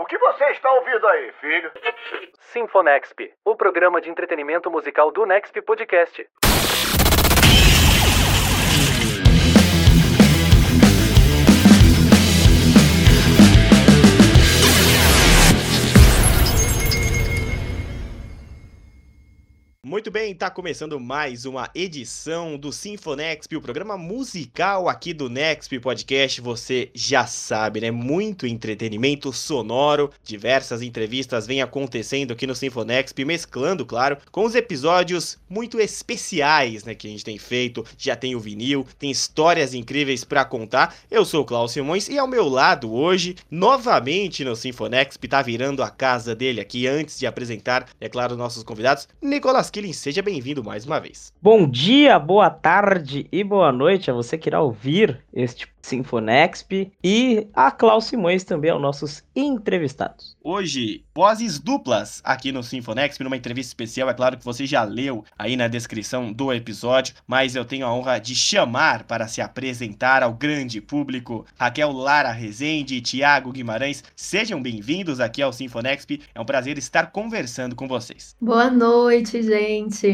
O que você está ouvindo aí, filho? Sinfonexp, o programa de entretenimento musical do Nexp Podcast. Muito bem, tá começando mais uma edição do Sinfonexp, o programa musical aqui do Nexp Podcast. Você já sabe, né? Muito entretenimento sonoro, diversas entrevistas vêm acontecendo aqui no Sinfonexp, mesclando, claro, com os episódios muito especiais, né, que a gente tem feito. Já tem o vinil, tem histórias incríveis para contar. Eu sou o Klaus Simões e ao meu lado hoje, novamente no Sinfonexp, tá virando a casa dele aqui antes de apresentar, é claro, nossos convidados, Nicolas Killing, seja bem-vindo mais uma vez. Bom dia, boa tarde e boa noite a você que irá ouvir este Sinfonexp e a Klaus Simões também aos nossos entrevistados. Hoje, vozes duplas aqui no Sinfonexp, numa entrevista especial, é claro que você já leu aí na descrição do episódio, mas eu tenho a honra de chamar para se apresentar ao grande público Raquel Lara Rezende e Tiago Guimarães. Sejam bem-vindos aqui ao Sinfonexp, é um prazer estar conversando com vocês. Boa noite, gente,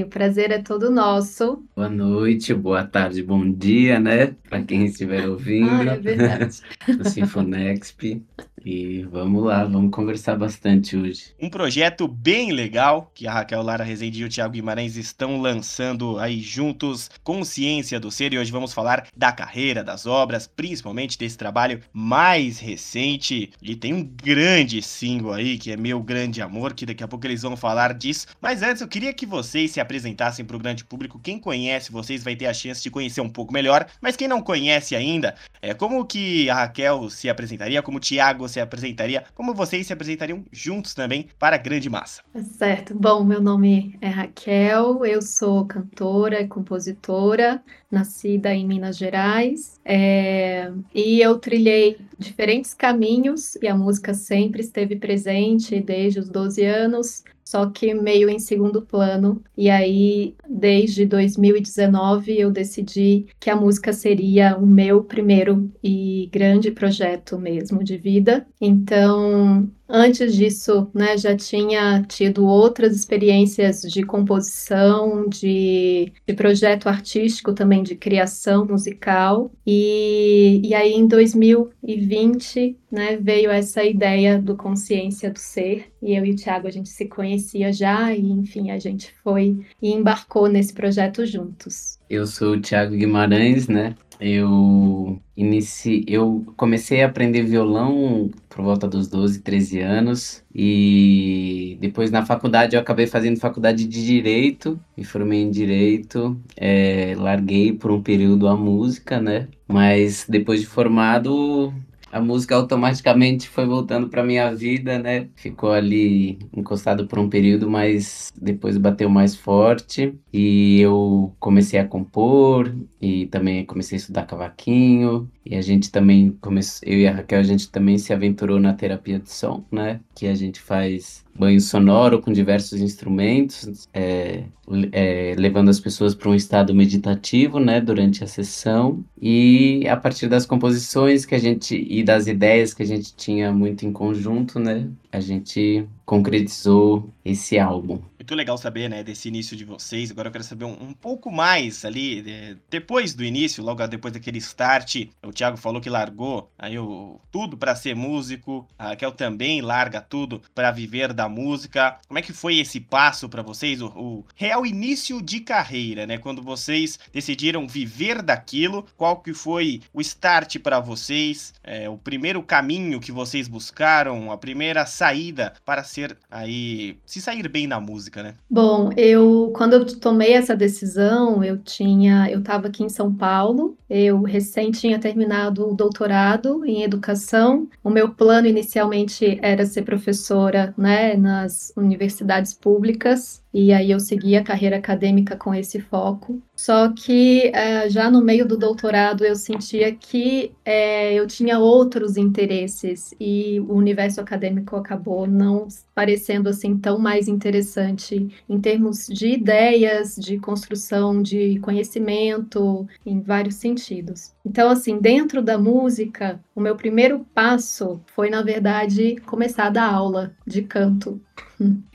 o prazer é todo nosso. Boa noite, boa tarde, bom dia, né, para quem estiver ouvindo ouvindo. Ah, é verdade. do Sinfonexp. E vamos lá, vamos conversar bastante hoje. Um projeto bem legal que a Raquel Lara Rezende e o Thiago Guimarães estão lançando aí juntos, Consciência do Ser, e hoje vamos falar da carreira, das obras, principalmente desse trabalho mais recente. E tem um grande single aí, que é Meu Grande Amor, que daqui a pouco eles vão falar disso. Mas antes, eu queria que vocês se apresentassem para o grande público. Quem conhece vocês vai ter a chance de conhecer um pouco melhor, mas quem não conhece ainda, é como que a Raquel se apresentaria, como o Thiago se apresentaria, como vocês se apresentariam juntos também para a grande massa. Certo. Bom, meu nome é Raquel, eu sou cantora e compositora, nascida em Minas Gerais, é... e eu trilhei diferentes caminhos e a música sempre esteve presente desde os 12 anos só que meio em segundo plano. E aí, desde 2019, eu decidi que a música seria o meu primeiro e grande projeto mesmo de vida. Então, Antes disso, né, já tinha tido outras experiências de composição, de, de projeto artístico também, de criação musical. E, e aí, em 2020, né, veio essa ideia do Consciência do Ser. E eu e o Thiago, a gente se conhecia já, e enfim, a gente foi e embarcou nesse projeto juntos. Eu sou o Thiago Guimarães, né? Eu inici... eu comecei a aprender violão por volta dos 12, 13 anos. E depois na faculdade eu acabei fazendo faculdade de Direito, me formei em Direito, é, larguei por um período a música, né? Mas depois de formado a música automaticamente foi voltando para minha vida, né? Ficou ali encostado por um período, mas depois bateu mais forte e eu comecei a compor e também comecei a estudar cavaquinho e a gente também começou, eu e a Raquel a gente também se aventurou na terapia de som, né? Que a gente faz banho sonoro com diversos instrumentos, é, é, levando as pessoas para um estado meditativo, né, durante a sessão. E a partir das composições que a gente e das ideias que a gente tinha muito em conjunto, né, a gente concretizou esse álbum. Muito legal saber, né, desse início de vocês. Agora eu quero saber um, um pouco mais ali, de, depois do início, logo depois daquele start. O Thiago falou que largou aí o, tudo para ser músico. A Raquel também larga tudo para viver da música. Como é que foi esse passo para vocês, o, o, real início de carreira, né? Quando vocês decidiram viver daquilo, qual que foi o start para vocês? É, o primeiro caminho que vocês buscaram, a primeira saída para ser aí se sair bem na música, né? Bom, eu quando eu tomei essa decisão, eu tinha, eu estava aqui em São Paulo, eu recém tinha terminado o doutorado em educação. O meu plano inicialmente era ser professora, né, nas universidades públicas. E aí eu segui a carreira acadêmica com esse foco. Só que é, já no meio do doutorado eu sentia que é, eu tinha outros interesses e o universo acadêmico acabou não parecendo assim tão mais interessante em termos de ideias, de construção de conhecimento, em vários sentidos. Então, assim, dentro da música, o meu primeiro passo foi, na verdade, começar a dar aula de canto.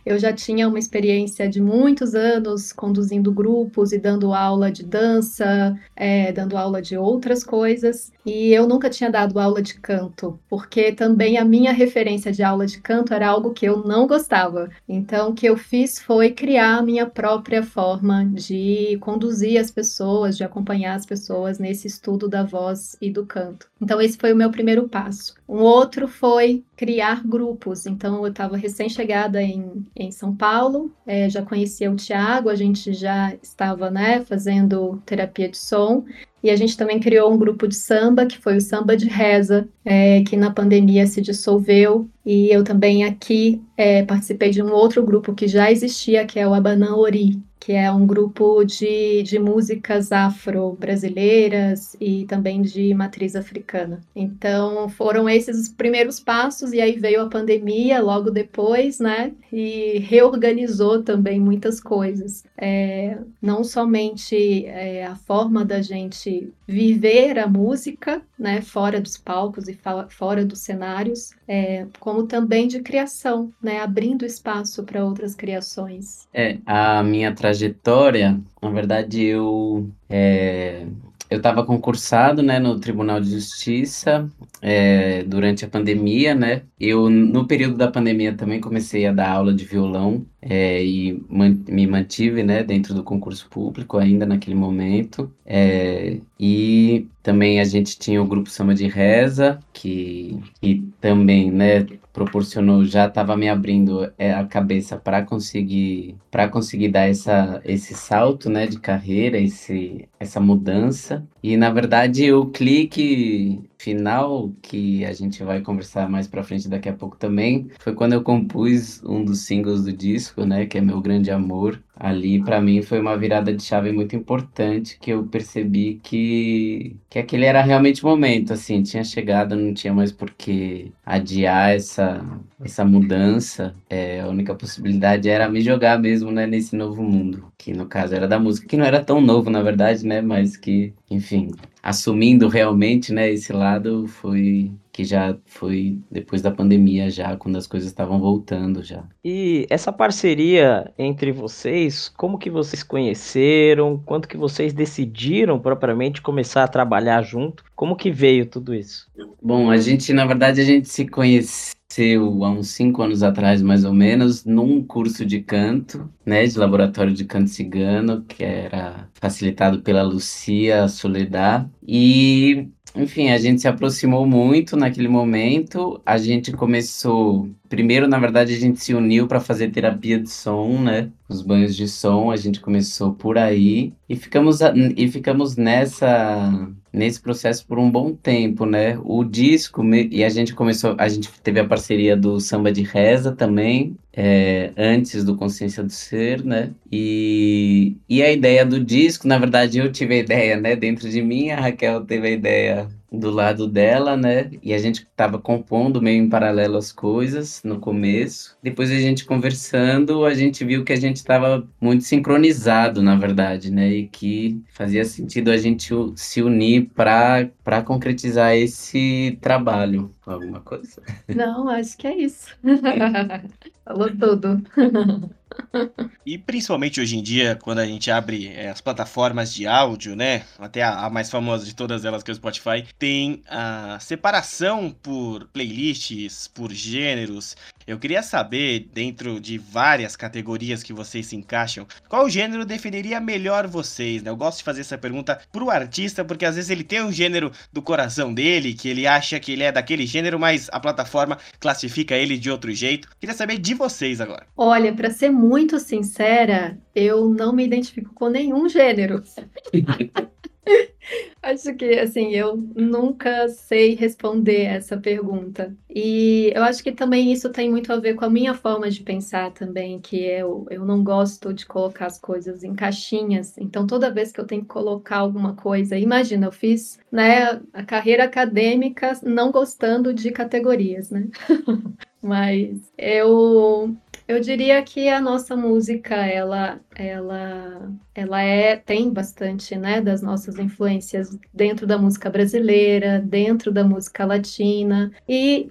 Eu já tinha uma experiência de muitos anos conduzindo grupos e dando aula de dança, é, dando aula de outras coisas, e eu nunca tinha dado aula de canto, porque também a minha referência de aula de canto era algo que eu não gostava. Então, o que eu fiz foi criar a minha própria forma de conduzir as pessoas, de acompanhar as pessoas nesse estudo da voz e do canto. Então, esse foi o meu primeiro passo. Um outro foi criar grupos. Então, eu estava recém-chegada em, em São Paulo, é, já conhecia o Tiago, a gente já estava né, fazendo terapia de som. E a gente também criou um grupo de samba, que foi o Samba de Reza, é, que na pandemia se dissolveu. E eu também aqui é, participei de um outro grupo que já existia, que é o Abanã Ori, que é um grupo de, de músicas afro-brasileiras e também de matriz africana. Então, foram esses os primeiros passos, e aí veio a pandemia logo depois, né? E reorganizou também muitas coisas. É, não somente é, a forma da gente viver a música, né, fora dos palcos e fora dos cenários, é, como também de criação, né, abrindo espaço para outras criações. É, a minha trajetória, na verdade, eu é, eu estava concursado, né, no Tribunal de Justiça é, durante a pandemia, né? Eu, no período da pandemia, também comecei a dar aula de violão é, e man me mantive, né, dentro do concurso público ainda naquele momento. É, e também a gente tinha o grupo Samba de Reza, que, que também, né, proporcionou, já estava me abrindo é, a cabeça para conseguir para conseguir dar essa, esse salto, né, de carreira, esse, essa mudança. E na verdade o clique final que a gente vai conversar mais para frente daqui a pouco também foi quando eu compus um dos singles do disco, né, que é Meu Grande Amor. Ali para mim foi uma virada de chave muito importante que eu percebi que que aquele era realmente o momento, assim, tinha chegado, não tinha mais por que adiar essa essa mudança. É, a única possibilidade era me jogar mesmo, né, nesse novo mundo, que no caso era da música, que não era tão novo na verdade, né, mas que, enfim, assumindo realmente, né, esse lado foi que já foi depois da pandemia já, quando as coisas estavam voltando já. E essa parceria entre vocês, como que vocês conheceram? Quanto que vocês decidiram propriamente começar a trabalhar junto? Como que veio tudo isso? Bom, a gente, na verdade, a gente se conhece há uns cinco anos atrás, mais ou menos, num curso de canto, né, de laboratório de canto cigano, que era facilitado pela Lucia Soledad. E, enfim, a gente se aproximou muito naquele momento. A gente começou. Primeiro, na verdade, a gente se uniu para fazer terapia de som, né? Os banhos de som, a gente começou por aí. E ficamos, e ficamos nessa nesse processo por um bom tempo, né? O disco, e a gente começou, a gente teve a parceria do Samba de Reza também, é, antes do Consciência do Ser, né? E, e a ideia do disco, na verdade, eu tive a ideia, né? Dentro de mim, a Raquel teve a ideia do lado dela, né? E a gente estava compondo meio em paralelo as coisas no começo. Depois a gente conversando, a gente viu que a gente estava muito sincronizado, na verdade, né? E que fazia sentido a gente se unir para para concretizar esse trabalho. Alguma coisa? Não, acho que é isso. Falou tudo. E principalmente hoje em dia, quando a gente abre é, as plataformas de áudio, né? Até a, a, mais famosa de todas elas, que é o Spotify, tem a separação por playlists, por gêneros. Eu queria saber, dentro de várias categorias que vocês se encaixam, qual gênero definiria melhor vocês, né? Eu gosto de fazer essa pergunta pro artista, porque às vezes ele tem um gênero do coração dele, que ele acha que ele é daquele gênero, mas a plataforma classifica ele de outro jeito. Queria saber de vocês agora. Olha, para ser muito sincera, eu não me identifico com nenhum gênero. Acho que, assim, eu nunca sei responder essa pergunta. E eu acho que também isso tem muito a ver com a minha forma de pensar também, que eu, eu não gosto de colocar as coisas em caixinhas. Então, toda vez que eu tenho que colocar alguma coisa, imagina, eu fiz, né, a carreira acadêmica não gostando de categorias, né? Mas eu eu diria que a nossa música, ela, ela, ela é tem bastante, né, das nossas influências dentro da música brasileira, dentro da música latina. E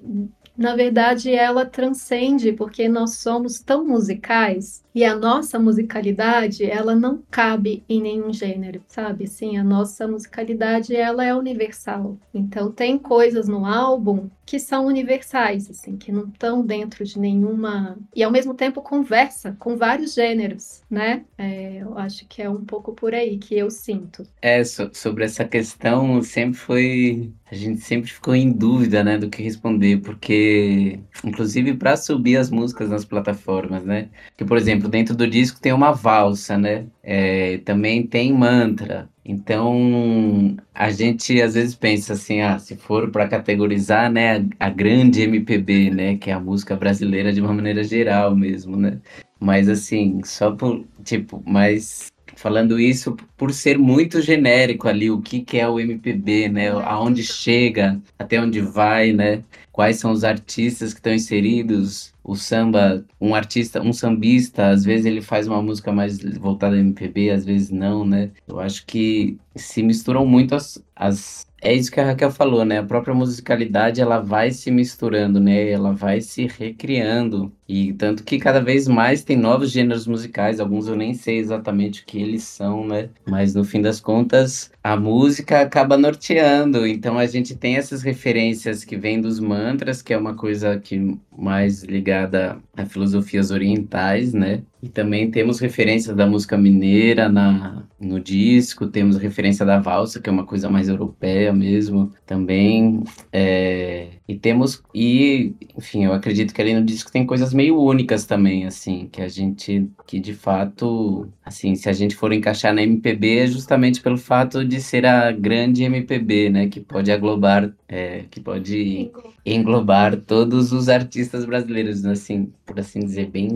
na verdade, ela transcende porque nós somos tão musicais e a nossa musicalidade, ela não cabe em nenhum gênero, sabe? Sim, a nossa musicalidade, ela é universal. Então, tem coisas no álbum que são universais, assim, que não estão dentro de nenhuma... E, ao mesmo tempo, conversa com vários gêneros, né? É, eu acho que é um pouco por aí que eu sinto. É, so, sobre essa questão, sempre foi... A gente sempre ficou em dúvida, né, do que responder, porque, inclusive, para subir as músicas nas plataformas, né? Que, por exemplo, dentro do disco tem uma valsa, né? É, também tem mantra. Então, a gente às vezes pensa assim, ah, se for para categorizar, né, a, grande MPB, né, que é a música brasileira de uma maneira geral mesmo, né? Mas assim, só por, tipo, mas falando isso por ser muito genérico ali, o que que é o MPB, né? Aonde chega, até onde vai, né? Quais são os artistas que estão inseridos, o samba, um artista, um sambista, às vezes ele faz uma música mais voltada ao MPB, às vezes não, né? Eu acho que se misturam muito as, as é isso que a Raquel falou, né? A própria musicalidade ela vai se misturando, né? Ela vai se recriando. E tanto que cada vez mais tem novos gêneros musicais, alguns eu nem sei exatamente o que eles são, né? Mas no fim das contas, a música acaba norteando. Então a gente tem essas referências que vêm dos mantras, que é uma coisa que mais ligada a filosofias orientais, né? E também temos referências da música mineira na, no disco, temos referência da valsa, que é uma coisa mais europeia mesmo, também. É, e temos, e, enfim, eu acredito que ali no disco tem coisas meio únicas também, assim, que a gente, que de fato, assim, se a gente for encaixar na MPB, é justamente pelo fato de ser a grande MPB, né, que pode aglobar, é, que pode englobar todos os artistas brasileiros, assim, por assim dizer, bem,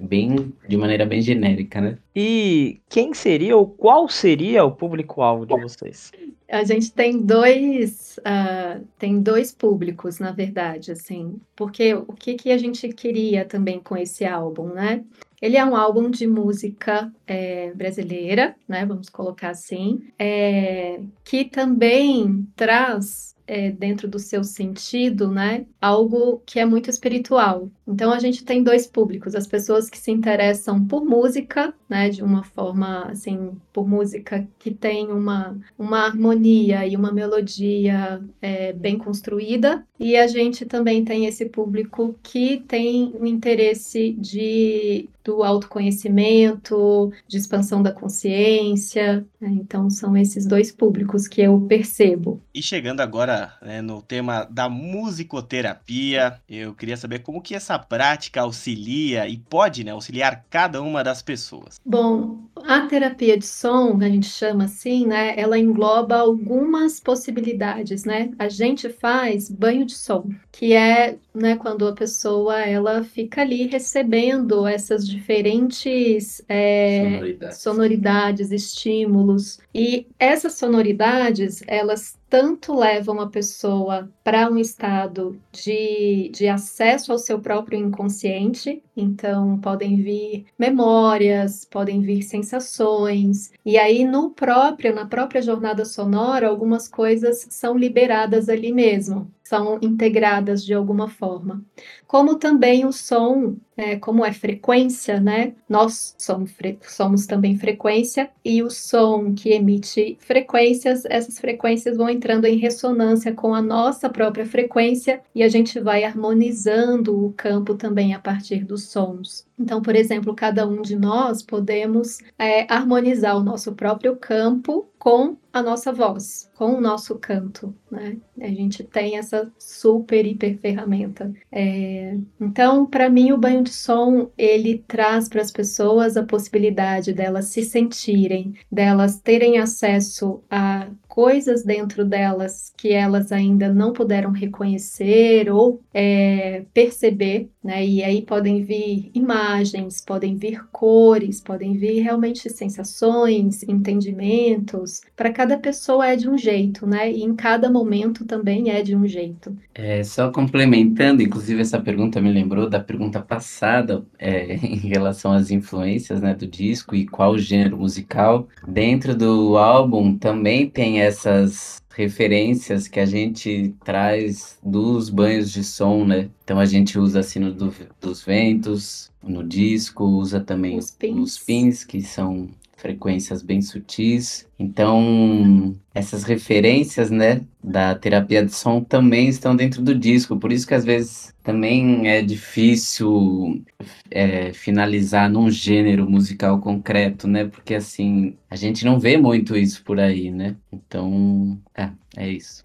bem de maneira bem genérica, né? E quem seria ou qual seria o público-alvo de vocês? A gente tem dois, uh, tem dois públicos, na verdade, assim, porque o que, que a gente queria também com esse álbum, né? Ele é um álbum de música é, brasileira, né? Vamos colocar assim, é, que também traz é, dentro do seu sentido, né, algo que é muito espiritual. Então a gente tem dois públicos: as pessoas que se interessam por música, né, de uma forma assim, por música que tem uma, uma harmonia e uma melodia é, bem construída, e a gente também tem esse público que tem o interesse de do autoconhecimento, de expansão da consciência. Né? Então, são esses dois públicos que eu percebo. E chegando agora né, no tema da musicoterapia, eu queria saber como que essa prática auxilia e pode né, auxiliar cada uma das pessoas. Bom, a terapia de som, a gente chama assim, né, ela engloba algumas possibilidades, né? A gente faz banho de som, que é né, quando a pessoa ela fica ali recebendo essas diferentes é, sonoridades. sonoridades, estímulos. E essas sonoridades, elas tanto levam a pessoa para um estado de, de acesso ao seu próprio inconsciente, então podem vir memórias, podem vir sensações, e aí no próprio, na própria jornada sonora, algumas coisas são liberadas ali mesmo são integradas de alguma forma. Como também o som, é, como é frequência, né? Nós somos, somos também frequência, e o som que emite frequências, essas frequências vão entrando em ressonância com a nossa própria frequência e a gente vai harmonizando o campo também a partir dos sons. Então, por exemplo, cada um de nós podemos é, harmonizar o nosso próprio campo com a nossa voz, com o nosso canto, né? A gente tem essa super hiper ferramenta. É... Então, para mim, o banho de som ele traz para as pessoas a possibilidade delas se sentirem, delas terem acesso a coisas dentro delas que elas ainda não puderam reconhecer ou é, perceber, né? E aí podem vir imagens, podem vir cores, podem vir realmente sensações, entendimentos. Para cada pessoa é de um jeito, né? E em cada momento também é de um jeito. É, só complementando, inclusive essa pergunta me lembrou da pergunta passada é, em relação às influências né, do disco e qual gênero musical. Dentro do álbum também tem essas referências que a gente traz dos banhos de som, né? Então a gente usa sino do, dos ventos no disco, usa também os pins. os pins, que são frequências bem sutis. Então, essas referências, né, da terapia de som também estão dentro do disco. Por isso que às vezes também é difícil é, finalizar num gênero musical concreto, né? Porque assim, a gente não vê muito isso por aí, né? Então, é, é isso.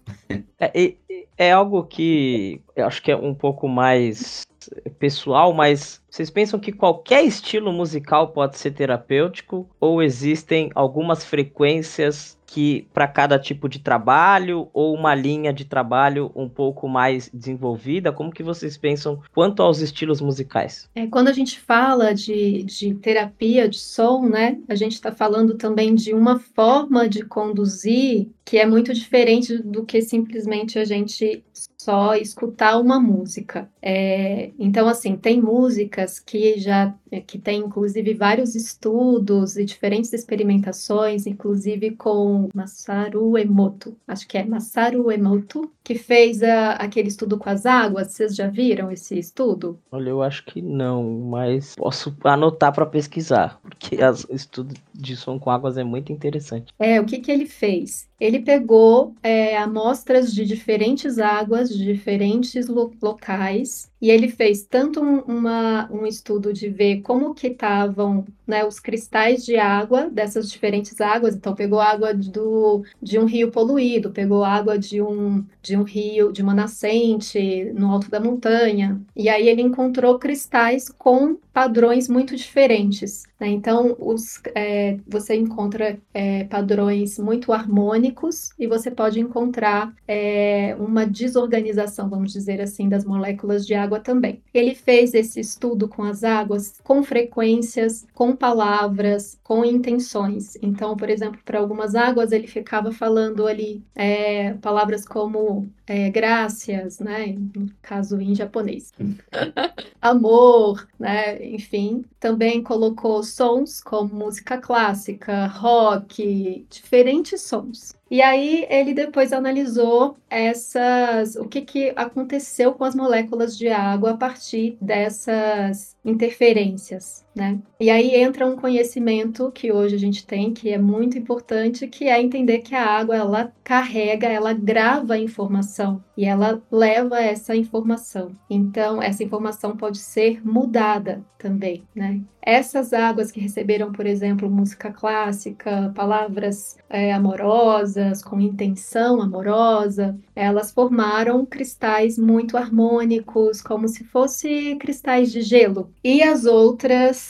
É, é algo que eu acho que é um pouco mais pessoal, mas vocês pensam que qualquer estilo musical pode ser terapêutico ou existem algumas frequências que para cada tipo de trabalho ou uma linha de trabalho um pouco mais desenvolvida? Como que vocês pensam quanto aos estilos musicais? É, quando a gente fala de, de terapia de som, né, a gente está falando também de uma forma de conduzir que é muito diferente do que simplesmente a gente só escutar uma música. É, então, assim, tem músicas que já que tem inclusive vários estudos e diferentes experimentações, inclusive com Masaru Emoto, acho que é Masaru Emoto, que fez a, aquele estudo com as águas. Vocês já viram esse estudo? Olha, eu acho que não, mas posso anotar para pesquisar, porque o estudo de som com águas é muito interessante. É, o que, que ele fez? Ele pegou é, amostras de diferentes águas, de diferentes lo locais, e ele fez tanto um, uma, um estudo de ver como que estavam né, os cristais de água dessas diferentes águas. Então, pegou água do, de um rio poluído, pegou água de um, de um rio, de uma nascente no alto da montanha. E aí ele encontrou cristais com padrões muito diferentes. Né? Então, os, é, você encontra é, padrões muito harmônicos e você pode encontrar é, uma desorganização, vamos dizer assim, das moléculas de água também. Ele fez esse estudo com as águas com frequências, com palavras, com intenções. Então, por exemplo, para algumas águas ele ficava falando ali é, palavras como é, graças, né? No caso em japonês. Amor, né? Enfim, também colocou sons como música clássica, rock, diferentes sons. E aí ele depois analisou essas, o que, que aconteceu com as moléculas de água a partir dessas interferências, né? E aí entra um conhecimento que hoje a gente tem, que é muito importante, que é entender que a água ela carrega, ela grava a informação e ela leva essa informação. Então essa informação pode ser mudada também, né? Essas águas que receberam, por exemplo, música clássica, palavras é, amorosas, com intenção amorosa, elas formaram cristais muito harmônicos, como se fossem cristais de gelo. E as outras,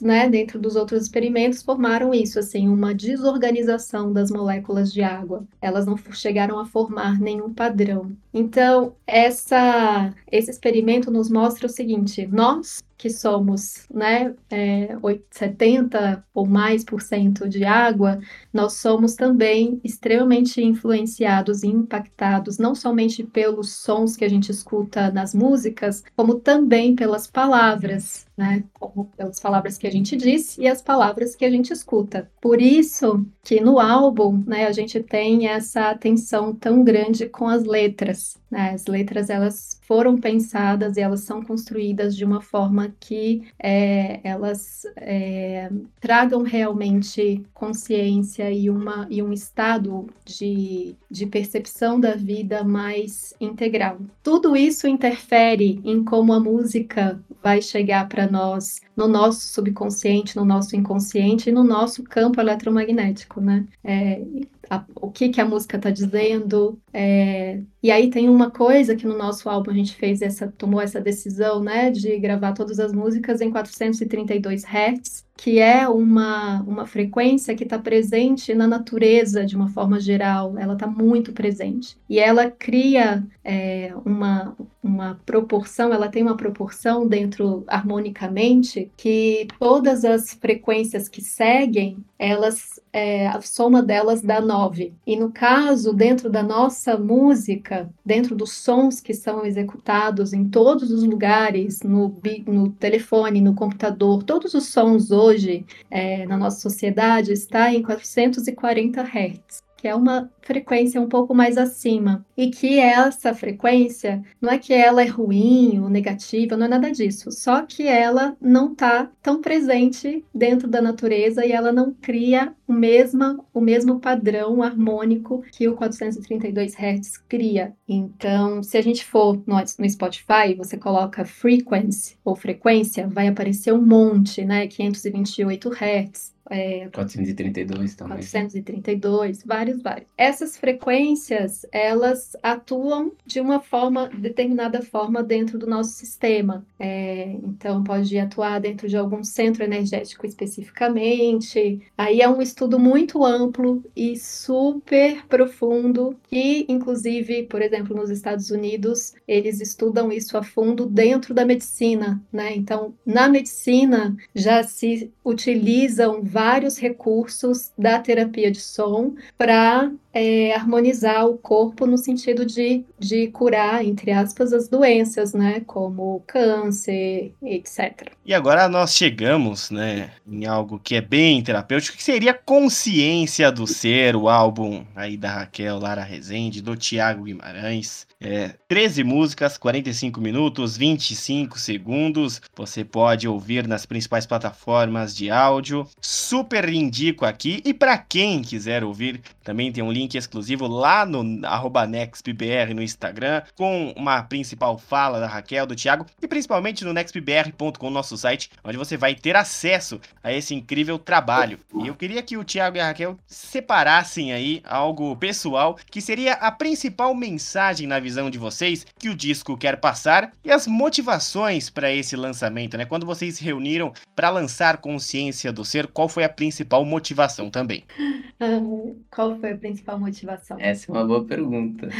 né, dentro dos outros experimentos, formaram isso, assim, uma desorganização das moléculas de água. Elas não chegaram a formar nenhum padrão. Então, essa, esse experimento nos mostra o seguinte: nós que somos né, é, 70 ou mais por cento de água, nós somos também extremamente influenciados e impactados, não somente pelos sons que a gente escuta nas músicas, como também pelas palavras, né? Como pelas palavras que a gente diz e as palavras que a gente escuta. Por isso que no álbum, né, a gente tem essa atenção tão grande com as letras. Né? As letras elas foram pensadas e elas são construídas de uma forma que é, elas é, tragam realmente consciência e, uma, e um estado de, de percepção da vida mais integral. Tudo isso interfere em como a música vai chegar para nós no nosso subconsciente, no nosso inconsciente e no nosso campo eletromagnético, né? É, a, o que, que a música está dizendo. É, e aí tem uma coisa que no nosso álbum a gente fez essa, tomou essa decisão, né, de gravar todas as músicas em 432 Hz, que é uma, uma frequência que está presente na natureza de uma forma geral, ela está muito presente. E ela cria é, uma, uma proporção, ela tem uma proporção dentro harmonicamente que todas as frequências que seguem, elas é, a soma delas dá 9. E no caso, dentro da nossa música, dentro dos sons que são executados em todos os lugares, no, no telefone, no computador, todos os sons hoje é, na nossa sociedade está em 440 Hz que é uma frequência um pouco mais acima. E que essa frequência, não é que ela é ruim ou negativa, não é nada disso. Só que ela não está tão presente dentro da natureza e ela não cria o mesmo, o mesmo padrão harmônico que o 432 Hz cria. Então, se a gente for no, no Spotify, você coloca frequency ou frequência, vai aparecer um monte, né? 528 Hz. É, 432 também. 432, vários, vários. Essas frequências, elas atuam de uma forma, determinada forma dentro do nosso sistema. É, então, pode atuar dentro de algum centro energético especificamente. Aí é um estudo muito amplo e super profundo, que, inclusive, por exemplo, nos Estados Unidos, eles estudam isso a fundo dentro da medicina, né? Então, na medicina já se utilizam vários recursos da terapia de som para é, harmonizar o corpo no sentido de, de curar, entre aspas, as doenças, né? Como câncer, etc. E agora nós chegamos, né, em algo que é bem terapêutico, que seria Consciência do Ser, o álbum aí da Raquel Lara Rezende, do Tiago Guimarães. É, 13 músicas, 45 minutos, 25 segundos. Você pode ouvir nas principais plataformas de áudio. Super indico aqui. E para quem quiser ouvir, também tem um link exclusivo lá no NextBR no Instagram, com uma principal fala da Raquel, do Thiago, e principalmente no nextbr.com, nosso site, onde você vai ter acesso a esse incrível trabalho. E eu queria que o Thiago e a Raquel separassem aí algo pessoal, que seria a principal mensagem na visão de vocês que o disco quer passar e as motivações para esse lançamento, né? Quando vocês se reuniram para lançar Consciência do Ser, qual foi a principal motivação também? qual foi a principal motivação? Essa é uma boa pergunta.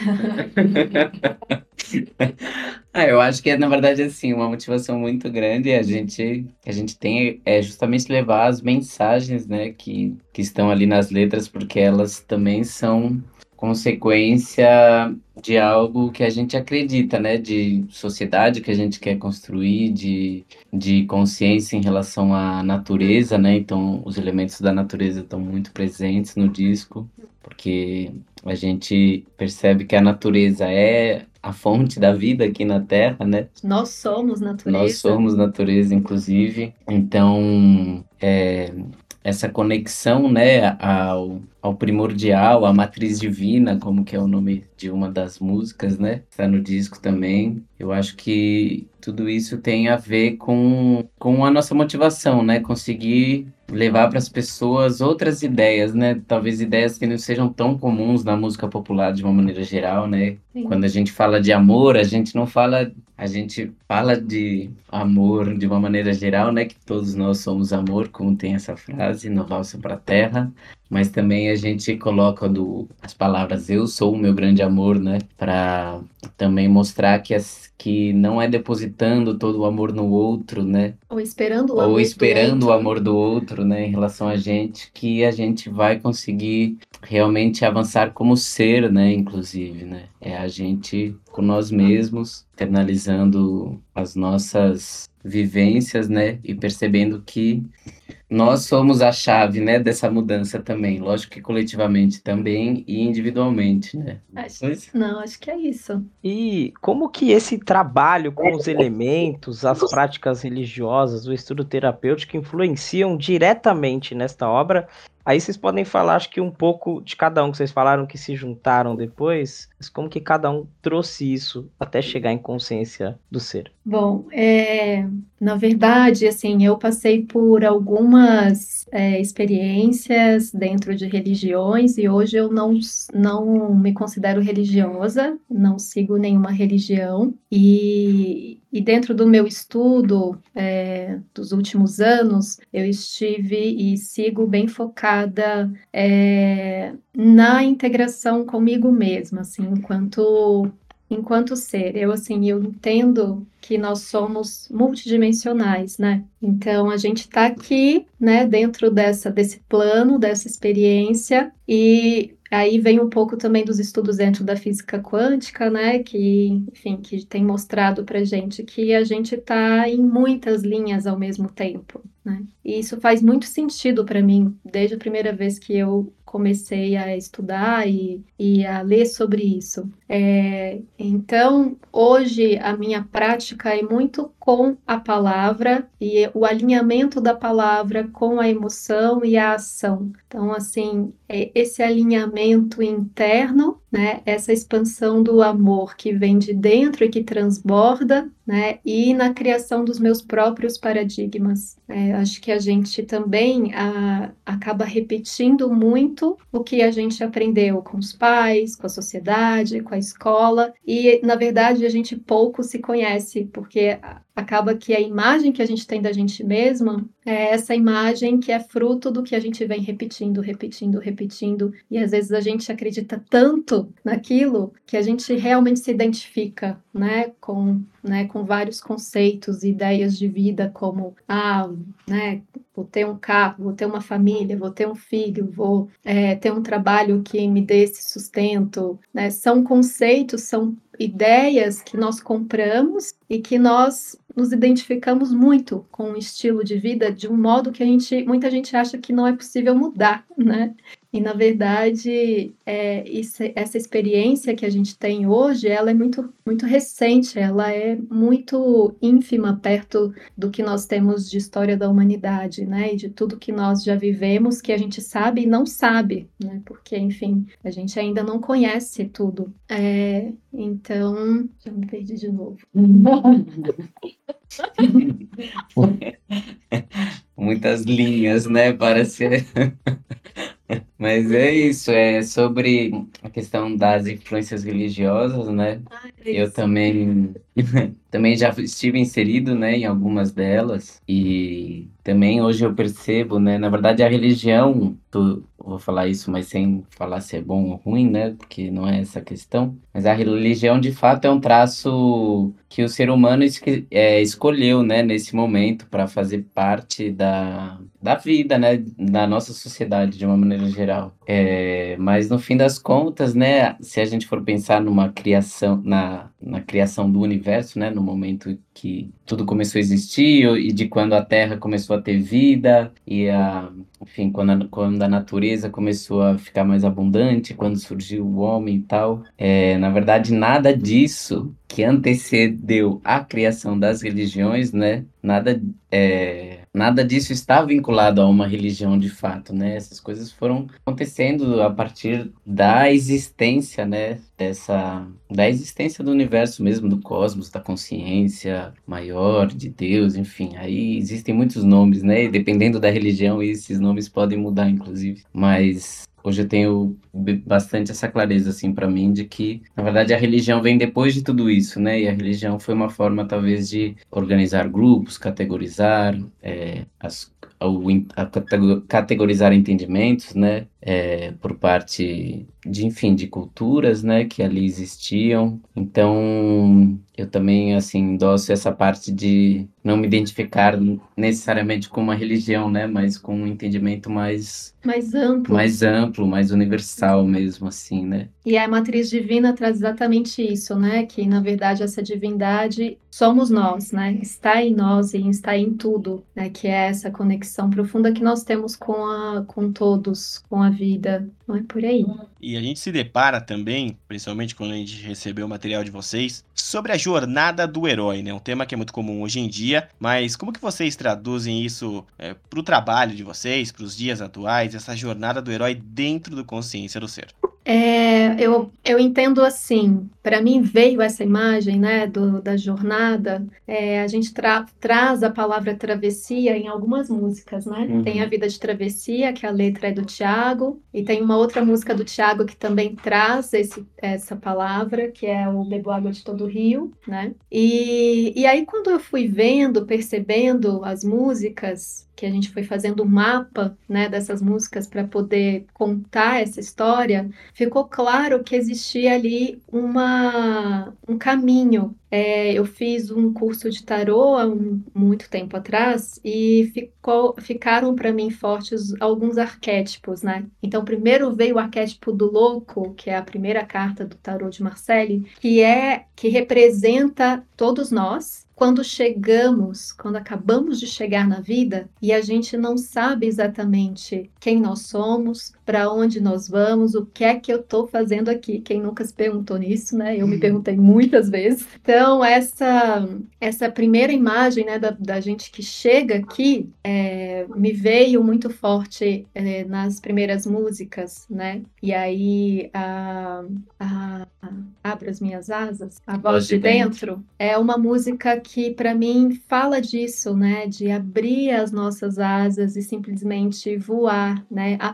ah, eu acho que é, na verdade, assim, uma motivação muito grande a gente, a gente tem é justamente levar as mensagens, né, que, que estão ali nas letras, porque elas também são consequência de algo que a gente acredita, né? De sociedade que a gente quer construir, de, de consciência em relação à natureza, né? Então, os elementos da natureza estão muito presentes no disco, porque a gente percebe que a natureza é a fonte da vida aqui na Terra, né? Nós somos natureza. Nós somos natureza, inclusive. Então, é, essa conexão, né, ao, ao primordial, à matriz divina, como que é o nome de uma das músicas, né? Está no disco também. Eu acho que tudo isso tem a ver com, com a nossa motivação, né? Conseguir levar para as pessoas outras ideias, né? Talvez ideias que não sejam tão comuns na música popular de uma maneira geral, né? Sim. Quando a gente fala de amor, a gente não fala, a gente fala de amor de uma maneira geral, né? Que todos nós somos amor, como tem essa frase no Valsa para a Terra mas também a gente coloca do, as palavras eu sou o meu grande amor, né? Para também mostrar que, as, que não é depositando todo o amor no outro, né? Ou esperando o Ou amor esperando do o amor do outro, né? Em relação a gente, que a gente vai conseguir realmente avançar como ser, né? Inclusive, né? É a gente com nós mesmos, internalizando as nossas vivências, né? E percebendo que nós somos a chave, né, dessa mudança também. Lógico que coletivamente também e individualmente, né? Acho, não, acho que é isso. E como que esse trabalho com os elementos, as práticas religiosas, o estudo terapêutico influenciam diretamente nesta obra Aí vocês podem falar, acho que um pouco de cada um que vocês falaram que se juntaram depois, mas como que cada um trouxe isso até chegar em consciência do ser. Bom, é, na verdade, assim, eu passei por algumas é, experiências dentro de religiões e hoje eu não, não me considero religiosa, não sigo nenhuma religião e, e dentro do meu estudo é, dos últimos anos, eu estive e sigo bem focada é, na integração comigo mesma, assim, enquanto enquanto ser. Eu assim, eu entendo que nós somos multidimensionais, né? Então a gente está aqui, né, dentro dessa desse plano, dessa experiência e Aí vem um pouco também dos estudos dentro da física quântica, né? Que, enfim, que tem mostrado para gente que a gente está em muitas linhas ao mesmo tempo, né? E isso faz muito sentido para mim desde a primeira vez que eu comecei a estudar e, e a ler sobre isso. É, então, hoje a minha prática é muito com a palavra e o alinhamento da palavra com a emoção e a ação. Então, assim, é esse alinhamento interno, né, essa expansão do amor que vem de dentro e que transborda, né, e na criação dos meus próprios paradigmas. É, acho que a gente também a, acaba repetindo muito o que a gente aprendeu com os pais, com a sociedade, com a escola, e na verdade a gente pouco se conhece, porque acaba que a imagem que a gente tem da gente mesma é essa imagem que é fruto do que a gente vem repetindo, repetindo, repetindo, e às vezes a gente acredita tanto naquilo que a gente realmente se identifica, né, com, né, com vários conceitos e ideias de vida como, ah, né, vou ter um carro, vou ter uma família, vou ter um filho, vou é, ter um trabalho que me dê esse sustento, né, são conceitos, são ideias que nós compramos e que nós nos identificamos muito com o estilo de vida de um modo que a gente, muita gente acha que não é possível mudar, né? E na verdade, é, isso, essa experiência que a gente tem hoje, ela é muito, muito recente, ela é muito ínfima perto do que nós temos de história da humanidade, né? E de tudo que nós já vivemos, que a gente sabe e não sabe, né? Porque, enfim, a gente ainda não conhece tudo. É, então, já me perdi de novo. Muitas linhas, né? Parece. Mas é isso, é sobre a questão das influências religiosas, né? Ai, Eu também, também já estive inserido, né, em algumas delas e também hoje eu percebo, né, na verdade a religião, tu, vou falar isso, mas sem falar se é bom ou ruim, né, porque não é essa a questão, mas a religião de fato é um traço que o ser humano esque- é, escolheu, né, nesse momento para fazer parte da, da vida, né, da nossa sociedade de uma maneira geral. É, mas no fim das contas, né, se a gente for pensar numa criação, na, na criação do universo, né, no momento que tudo começou a existir e de quando a Terra começou a ter vida e a, enfim, quando a, quando a natureza começou a ficar mais abundante, quando surgiu o homem e tal, é, na verdade nada disso que antecedeu a criação das religiões, né, nada é, nada disso está vinculado a uma religião de fato, né? Essas coisas foram acontecendo a partir da existência, né? Dessa, da existência do universo mesmo, do cosmos, da consciência maior de Deus, enfim. Aí existem muitos nomes, né? E dependendo da religião, esses nomes podem mudar, inclusive. Mas hoje eu tenho bastante essa clareza assim para mim de que na verdade a religião vem depois de tudo isso né? E a religião foi uma forma talvez de organizar grupos categorizar é, as, a, a categorizar entendimentos né é, por parte de enfim de culturas né que ali existiam. Então eu também assim endosso essa parte de não me identificar necessariamente com uma religião né mas com um entendimento mais mais amplo. mais amplo mais universal mesmo assim né. E a matriz divina traz exatamente isso né que na verdade essa divindade somos nós né está em nós e está em tudo né que é essa conexão profunda que nós temos com a com todos com a vida. Não é por aí. E a gente se depara também, principalmente quando a gente recebeu o material de vocês, sobre a jornada do herói, né? Um tema que é muito comum hoje em dia, mas como que vocês traduzem isso é, para o trabalho de vocês, para os dias atuais, essa jornada do herói dentro do consciência do ser? É, eu, eu entendo assim, para mim veio essa imagem né, do, da jornada, é, a gente tra traz a palavra travessia em algumas músicas, né? Uhum. Tem a Vida de Travessia, que a letra é do Tiago, e tem uma outra música do Tiago que também traz esse, essa palavra, que é o Bebo Água de Todo Rio, né? E, e aí quando eu fui vendo, percebendo as músicas, que a gente foi fazendo um mapa né, dessas músicas para poder contar essa história, ficou claro que existia ali uma, um caminho. É, eu fiz um curso de tarô há um, muito tempo atrás e ficou, ficaram para mim fortes alguns arquétipos, né? Então, primeiro veio o arquétipo do louco, que é a primeira carta do tarô de Marcelli, que é que representa todos nós, quando chegamos, quando acabamos de chegar na vida e a gente não sabe exatamente quem nós somos, para onde nós vamos, o que é que eu estou fazendo aqui. Quem nunca se perguntou nisso, né? Eu me perguntei muitas vezes. Então, essa, essa primeira imagem né, da, da gente que chega aqui é, me veio muito forte é, nas primeiras músicas, né? E aí, a, a, a Abra as Minhas Asas, a voz de dentro, é uma música que, para mim, fala disso, né? De abrir as nossas asas e simplesmente voar, né? A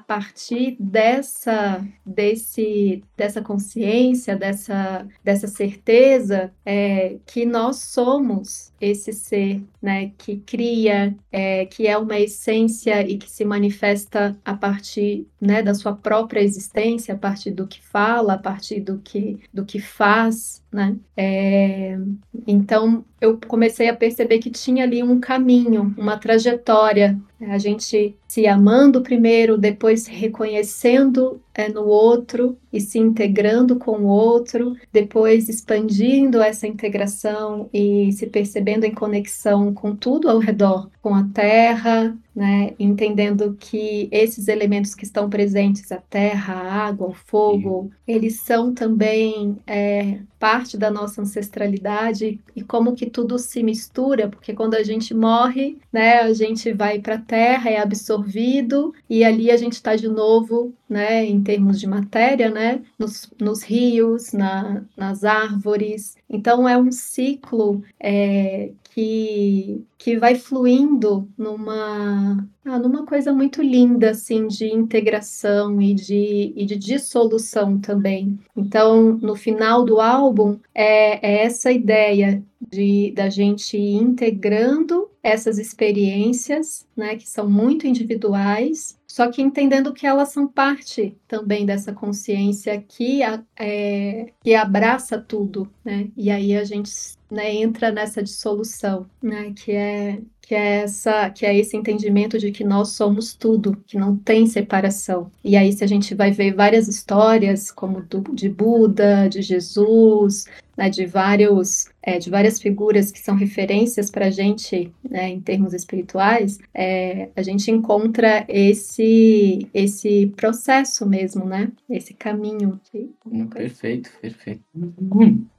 dessa desse dessa consciência, dessa dessa certeza é, que nós somos esse ser, né, que cria, é, que é uma essência e que se manifesta a partir, né, da sua própria existência, a partir do que fala, a partir do que do que faz, né? É, então eu comecei a perceber que tinha ali um caminho, uma trajetória, a gente se amando primeiro, depois reconhecendo é, no outro e se integrando com o outro, depois expandindo essa integração e se percebendo em conexão com tudo ao redor, com a terra, né, entendendo que esses elementos que estão presentes, a terra, a água, o fogo, eles são também é, parte da nossa ancestralidade e como que tudo se mistura, porque quando a gente morre, né, a gente vai para a terra, é absorvido e ali a gente está de novo, né, em termos de matéria, né, nos, nos rios, na, nas árvores. Então é um ciclo é, que, que vai fluindo numa, ah, numa coisa muito linda, assim, de integração e de, e de dissolução também. Então, no final do álbum, é, é essa ideia de da gente ir integrando essas experiências, né, que são muito individuais, só que entendendo que elas são parte também dessa consciência que, é, que abraça tudo, né? E aí a gente né, entra nessa dissolução, né? Que é que é essa que é esse entendimento de que nós somos tudo, que não tem separação. E aí se a gente vai ver várias histórias como do, de Buda, de Jesus, né, de vários é, de várias figuras que são referências para a gente né, em termos espirituais, é, a gente encontra esse esse processo mesmo, né? Esse caminho. Hum, perfeito, perfeito.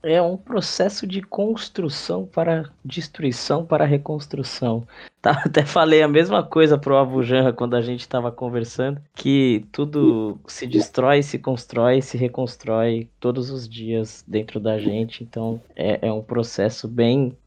É um processo de construção para destruição para reconstrução. Tá, até falei a mesma coisa pro Abu Janra quando a gente estava conversando, que tudo se destrói, se constrói, se reconstrói todos os dias dentro da gente. Então é, é um processo bem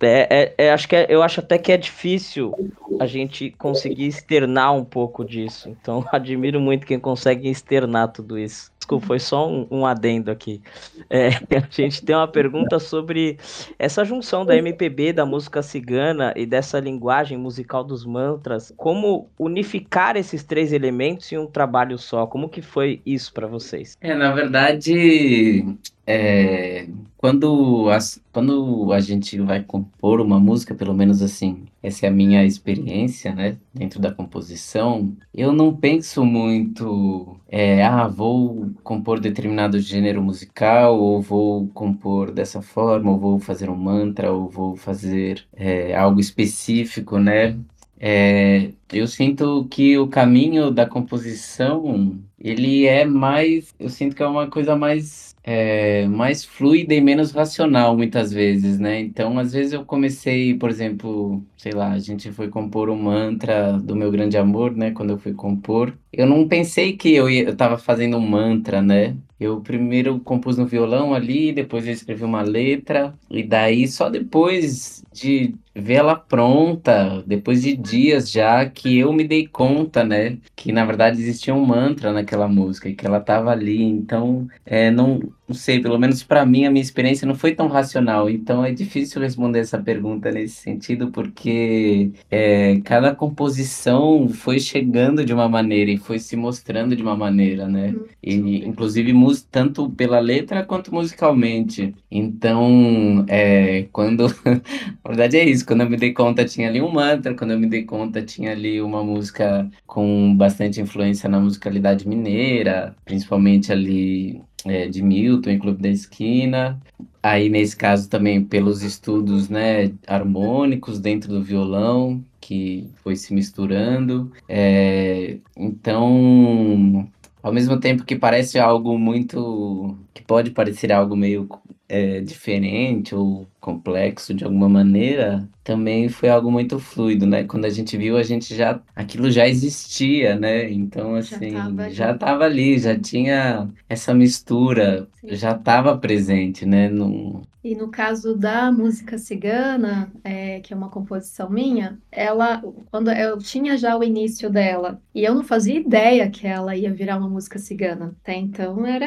é, é, é, acho que é, eu acho até que é difícil a gente conseguir externar um pouco disso. Então, admiro muito quem consegue externar tudo isso. Desculpa, foi só um, um adendo aqui. É, a gente tem uma pergunta sobre essa junção da MPB, da música cigana e dessa linguagem musical dos mantras. Como unificar esses três elementos em um trabalho só? Como que foi isso para vocês? É, na verdade, é, quando, as, quando a gente vai compor uma música, pelo menos assim, essa é a minha experiência, né, dentro da composição, eu não penso muito, é, ah, vou compor determinado gênero musical, ou vou compor dessa forma, ou vou fazer um mantra, ou vou fazer é, algo específico, né, É, eu sinto que o caminho da composição, ele é mais, eu sinto que é uma coisa mais, é, mais fluida e menos racional muitas vezes, né? Então, às vezes eu comecei, por exemplo, sei lá, a gente foi compor um mantra do meu grande amor, né? Quando eu fui compor, eu não pensei que eu ia, eu tava fazendo um mantra, né? Eu primeiro compus no violão ali, depois eu escrevi uma letra, e daí só depois de ver ela pronta, depois de dias já, que eu me dei conta, né? Que na verdade existia um mantra música e que ela tava ali. Então, é, não, não sei, pelo menos para mim a minha experiência não foi tão racional. Então é difícil responder essa pergunta nesse sentido, porque é, cada composição foi chegando de uma maneira e foi se mostrando de uma maneira, né? Uhum. E, inclusive, tanto pela letra quanto musicalmente. Então, é, quando. Na verdade é isso, quando eu me dei conta tinha ali um mantra, quando eu me dei conta tinha ali uma música com bastante influência na musicalidade mineira, principalmente ali é, de Milton e Clube da Esquina. Aí, nesse caso, também pelos estudos, né, harmônicos dentro do violão, que foi se misturando. É, então, ao mesmo tempo que parece algo muito, que pode parecer algo meio é, diferente ou complexo de alguma maneira, também foi algo muito fluido, né? Quando a gente viu, a gente já, aquilo já existia, né? Então, assim, tava já estava ali, já tinha essa mistura, Sim. já estava presente, né? Num, E no caso da música cigana, é, que é uma composição minha, ela, quando eu tinha já o início dela, e eu não fazia ideia que ela ia virar uma música cigana, até então era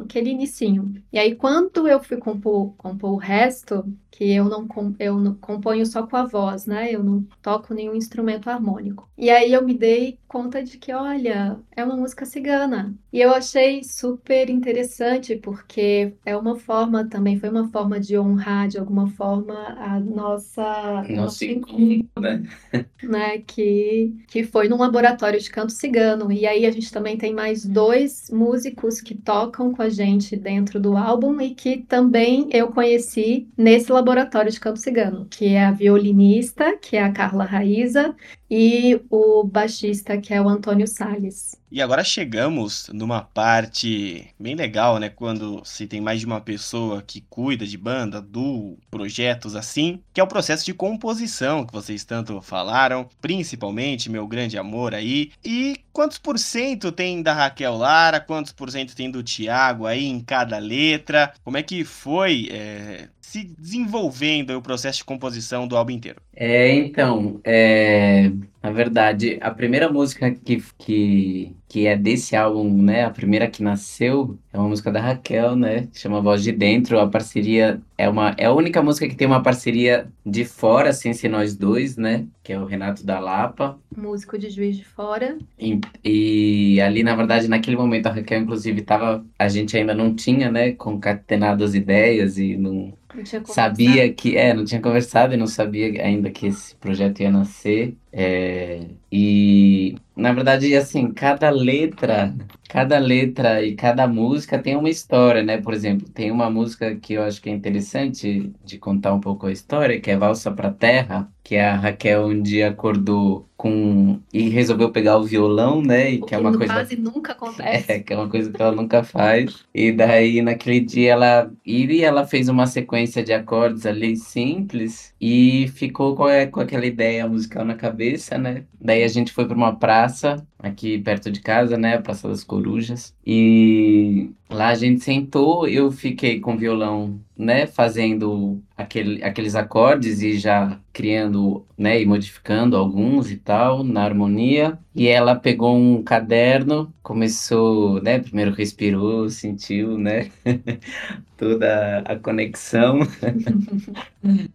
aquele inicinho. E aí quando eu fui compor, compor o resto, que eu não, eu não componho só com a voz, né? Eu não toco nenhum instrumento harmônico. E aí eu me dei conta de que, olha, é uma música cigana. E eu achei super interessante, porque é uma forma também, foi uma forma de honrar de alguma forma a nossa, nosso encontro, né? né, que, que foi num laboratório de canto cigano. E aí a gente também tem mais dois músicos que tocam com a gente dentro do álbum e que também eu conheci nesse laboratório de canto cigano, que é a violinista, que é a Carla Raíza, e o baixista, que é o Antônio Salles. E agora chegamos numa parte bem legal, né? Quando se tem mais de uma pessoa que cuida de banda, duo, projetos assim, que é o processo de composição que vocês tanto falaram, principalmente meu grande amor aí. E quantos por cento tem da Raquel Lara, quantos por cento tem do Thiago aí em cada letra? Como é que foi é, se desenvolvendo o processo de composição do álbum inteiro? É, então, é, na verdade, a primeira música que, que, que é desse álbum, né, a primeira que nasceu, é uma música da Raquel, né, que chama Voz de Dentro, a parceria, é uma, é a única música que tem uma parceria de fora, sem ser nós dois, né, que é o Renato da Lapa, Músico de Juiz de Fora. e, e ali, na verdade, naquele momento, a Raquel, inclusive, tava, a gente ainda não tinha, né, concatenado as ideias e não, Eu tinha. Sabia que, é, não tinha conversado e não sabia ainda que esse projeto ia nascer. É, e, na verdade, assim, cada letra, cada letra e cada música tem uma história, né? Por exemplo, tem uma música que eu acho que é interessante de contar um pouco a história, que é Valsa pra Terra, que a Raquel um dia acordou com e resolveu pegar o violão, né? E O que é uma coisa quase nunca acontece. é, que é uma coisa que ela nunca faz. E daí, naquele dia, ela e ela fez uma sequência de acordes ali simples e ficou com, com aquela ideia musical na cabeça, né? Daí a gente foi para uma praça aqui perto de casa, né? Praça das Corujas. E lá a gente sentou, eu fiquei com o violão, né? Fazendo aquele, aqueles acordes e já criando, né? E modificando alguns e tal na harmonia. E ela pegou um caderno, começou, né? Primeiro respirou, sentiu, né? Toda a conexão.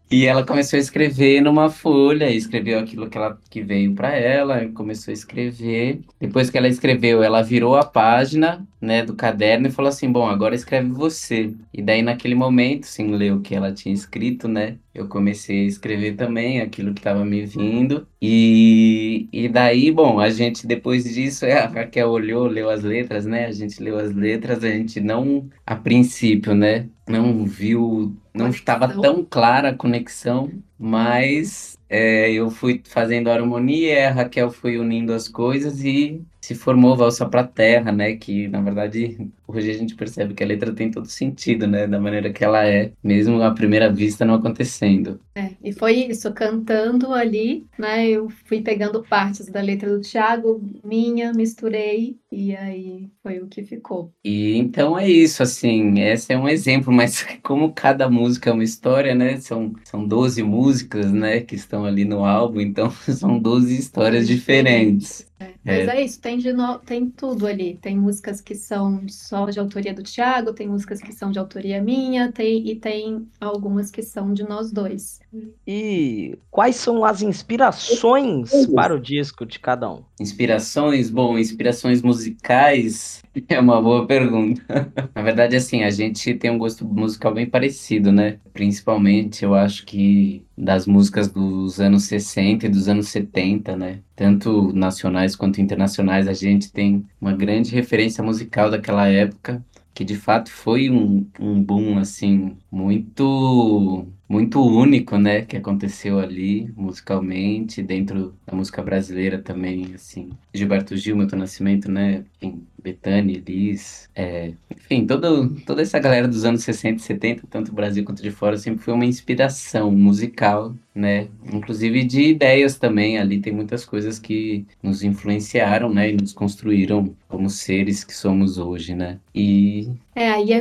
E ela começou a escrever numa folha, escreveu aquilo que, ela, que veio para ela, e começou a escrever. Depois que ela escreveu, ela virou a página, né, do caderno e falou assim: Bom, agora escreve você. E daí, naquele momento, sem ler o que ela tinha escrito, né, eu comecei a escrever também aquilo que estava me vindo. E, e daí, bom, a gente depois disso, é, a Raquel olhou, leu as letras, né? A gente leu as letras, a gente não, a princípio, né? Não viu, não estava tão clara a conexão, mas é, eu fui fazendo harmonia, a Raquel foi unindo as coisas e se formou Valsa pra Terra, né? Que na verdade hoje a gente percebe que a letra tem todo sentido, né? Da maneira que ela é, mesmo à primeira vista não acontecendo. É, e foi isso, cantando ali, né? Eu fui pegando partes da letra do Thiago, minha, misturei, e aí foi o que ficou. E então é isso, assim, esse é um exemplo, mas como cada música é uma história, né? São, são 12 músicas, né, que estão ali no álbum, então são 12 histórias diferentes. É, mas é. é, isso, tem, de no... tem tudo ali. Tem músicas que são só de autoria do Thiago, tem músicas que são de autoria minha, tem... e tem algumas que são de nós dois. E quais são as inspirações para o disco de cada um? Inspirações? Bom, inspirações musicais é uma boa pergunta. Na verdade, assim, a gente tem um gosto musical bem parecido, né? Principalmente, eu acho que das músicas dos anos 60 e dos anos 70, né? Tanto nacionais quanto internacionais, a gente tem uma grande referência musical daquela época, que de fato foi um, um boom, assim, muito muito único, né, que aconteceu ali musicalmente, dentro da música brasileira também, assim. Gilberto Gil, Milton Nascimento, né, enfim, Bethany, Liz, é, enfim, todo, toda essa galera dos anos 60 e 70, tanto do Brasil quanto de fora, sempre foi uma inspiração musical, né, inclusive de ideias também, ali tem muitas coisas que nos influenciaram, né, e nos construíram como seres que somos hoje, né, e... É, aí é,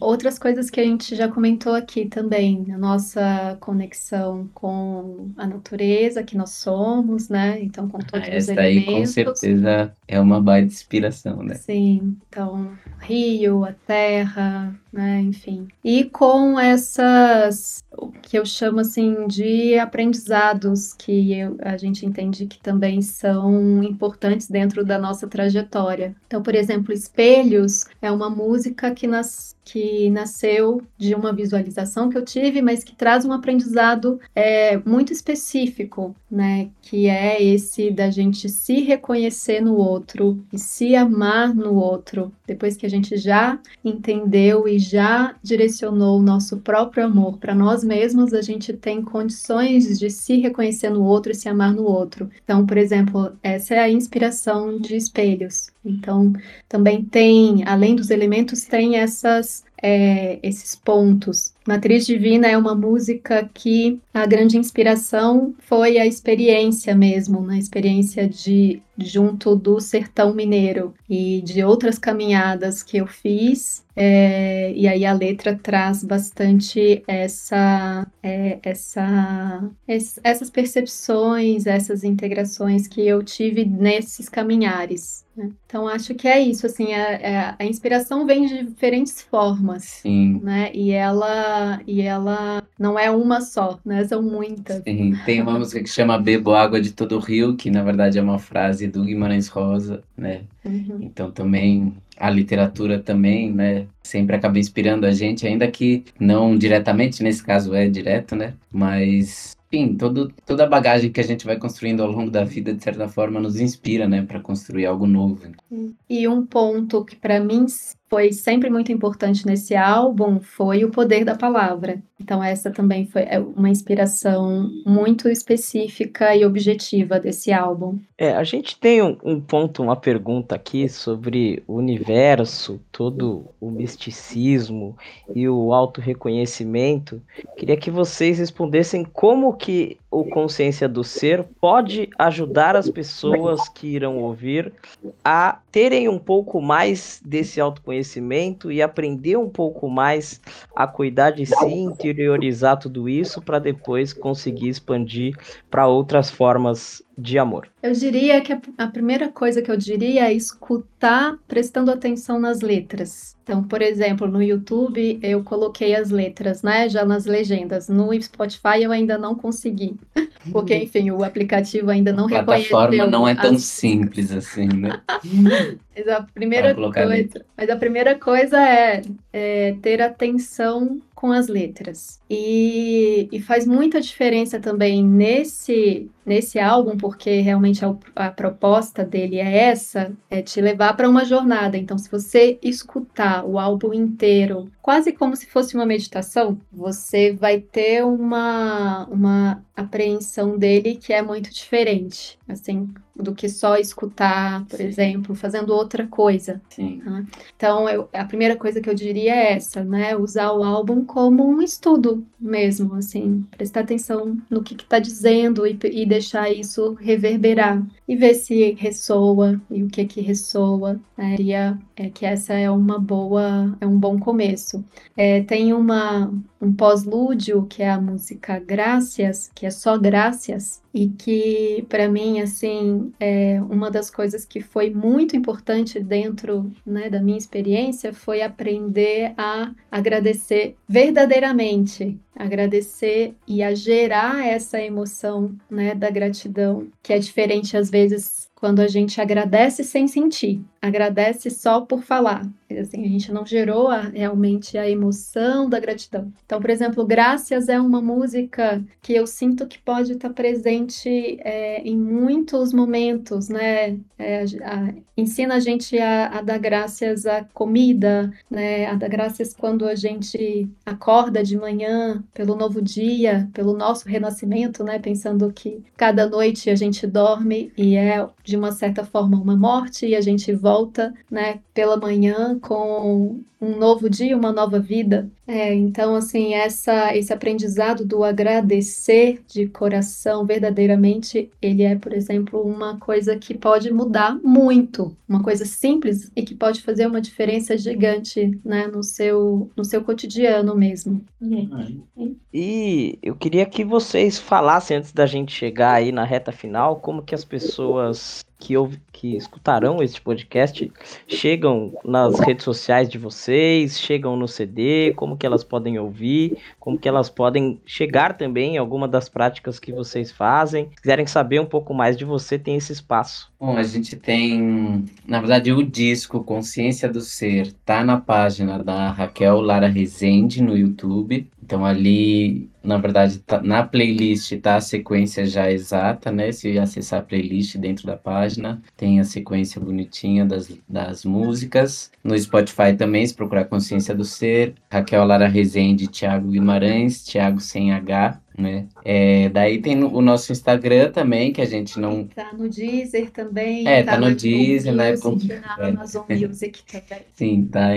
outras coisas que a gente já comentou aqui também, a nossa conexão com a natureza que nós somos, né, então com todos ah, os elementos. aí com certeza é uma baita inspiração, né? Sim, então, rio, a terra, né, enfim. E com essas, o que eu chamo assim de aprendizados, que eu, a gente entende que também são importantes dentro da nossa trajetória. Então, por exemplo, Espelhos é uma música que nas que nasceu de uma visualização que eu tive, mas que traz um aprendizado é, muito específico, né? Que é esse da gente se reconhecer no outro e se amar no outro, depois que a gente já entendeu e já direcionou o nosso próprio amor para nós mesmos, a gente tem condições de se reconhecer no outro e se amar no outro. Então, por exemplo, essa é a inspiração de espelhos. Então, também tem, além dos elementos, tem essas é, esses pontos. Matriz Divina é uma música que a grande inspiração foi a experiência mesmo, na né? experiência de junto do sertão mineiro e de outras caminhadas que eu fiz. É, e aí a letra traz bastante essa, é, essa, essas percepções, essas integrações que eu tive nesses caminhares. Né? Então acho que é isso, assim, a, é, a, inspiração vem de diferentes formas, Sim. né? E ela, e ela não é uma só, né? São muitas. Sim. Tem uma música que chama Bebo Água de Todo o Rio, que na verdade é uma frase do Guimarães Rosa, né? Uhum. Então também a literatura também, né, sempre acaba inspirando a gente, ainda que não diretamente, nesse caso é direto, né, mas enfim, todo, toda a bagagem que a gente vai construindo ao longo da vida, de certa forma, nos inspira, né, para construir algo novo. E um ponto que para mim foi sempre muito importante nesse álbum foi o poder da palavra. Então, essa também foi é, uma inspiração muito específica e objetiva desse álbum. É, a gente tem um, um ponto, uma pergunta aqui sobre o universo, todo o misticismo e o auto-reconhecimento. Queria que vocês respondessem como que o Consciência do Ser pode ajudar as pessoas que irão ouvir a terem um pouco mais desse autoconhecimento e aprender um pouco mais a cuidar de si, interiorizar tudo isso para depois conseguir expandir para outras formas de amor? Eu diria que a, a, primeira coisa que eu diria é escutar prestando atenção nas letras. Então, por exemplo, no YouTube eu coloquei as letras, né, já nas legendas. No Spotify eu ainda não consegui, porque enfim, o aplicativo ainda não reconheceu. A plataforma não é tão as... simples assim, né? mas a primeira coisa, mas a primeira coisa é, é ter atenção com as letras. E, e faz muita diferença também nesse nesse álbum, porque realmente a, a, proposta dele é essa, é te levar para uma jornada. Então, se você escutar o álbum inteiro, quase como se fosse uma meditação, você vai ter uma, uma apreensão dele que é muito diferente, assim, do que só escutar, por Sim. exemplo, fazendo outra coisa. Né? Então, eu, a primeira coisa que eu diria é essa, né? Usar o álbum como um estudo mesmo, assim, prestar atenção no que está dizendo e, e deixar isso reverberar e ver se ressoa e o que que ressoa. Né? É que essa é uma boa, é um bom começo. É, tem uma um pós-lúdio que é a música Graças, que é só Graças, e que para mim assim é uma das coisas que foi muito importante dentro né, da minha experiência foi aprender a agradecer verdadeiramente agradecer e a gerar essa emoção né, da gratidão que é diferente às vezes quando a gente agradece sem sentir, agradece só por falar. Assim, a gente não gerou a, realmente a emoção da gratidão. Então, por exemplo, Graças é uma música que eu sinto que pode estar presente é, em muitos momentos, né? É, a, ensina a gente a, a, dar graças à comida, né? A dar graças quando a gente acorda de manhã pelo novo dia, pelo nosso renascimento, né? Pensando que cada noite a gente dorme e é de uma certa forma uma morte e a gente volta, né, pela manhã com um novo dia, uma nova vida. É, então, assim, essa, esse aprendizado do agradecer de coração verdadeiramente, ele é, por exemplo, uma coisa que pode mudar muito, uma coisa simples e que pode fazer uma diferença gigante, né, no seu, no seu cotidiano mesmo. E eu queria que vocês falassem antes da gente chegar aí na reta final, como que as pessoas que, ouv que escutarão este podcast chegam nas redes sociais de vocês, chegam no CD, como que elas podem ouvir, como que elas podem chegar também em alguma das práticas que vocês fazem. Se quiserem saber um pouco mais de você, tem esse espaço. Bom, a gente tem, na verdade, o disco Consciência do Ser tá na página da Raquel Lara Rezende no YouTube. Então ali, na verdade, tá, na playlist tá a sequência já exata, né? Se acessar a playlist dentro da página, tem a sequência bonitinha das, das músicas. No Spotify também, se procurar Consciência do Ser, Raquel Lara Rezende, Thiago Guimarães, Thiago sem H, né? É, daí tem o nosso Instagram também, que a gente não. Tá no Deezer também. É, tá, tá no Deezer, né? Na Amazon é. Music também. Sim, tá,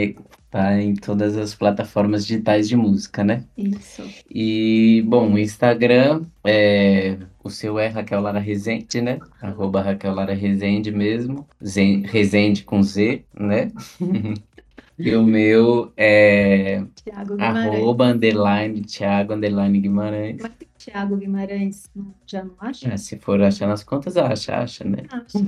tá em todas as plataformas digitais de música, né? Isso. E, bom, o Instagram é. O seu é Raquel Lara Rezende, né? Arroba Raquel Lara Rezende mesmo. Zen, Rezende com Z, né? E o meu é Thiago Guimarães. arroba underline Thiago underline Guimarães. Mas tem Thiago Guimarães, já não acha? É, se for achar nas contas, acha, acha, né? Acha.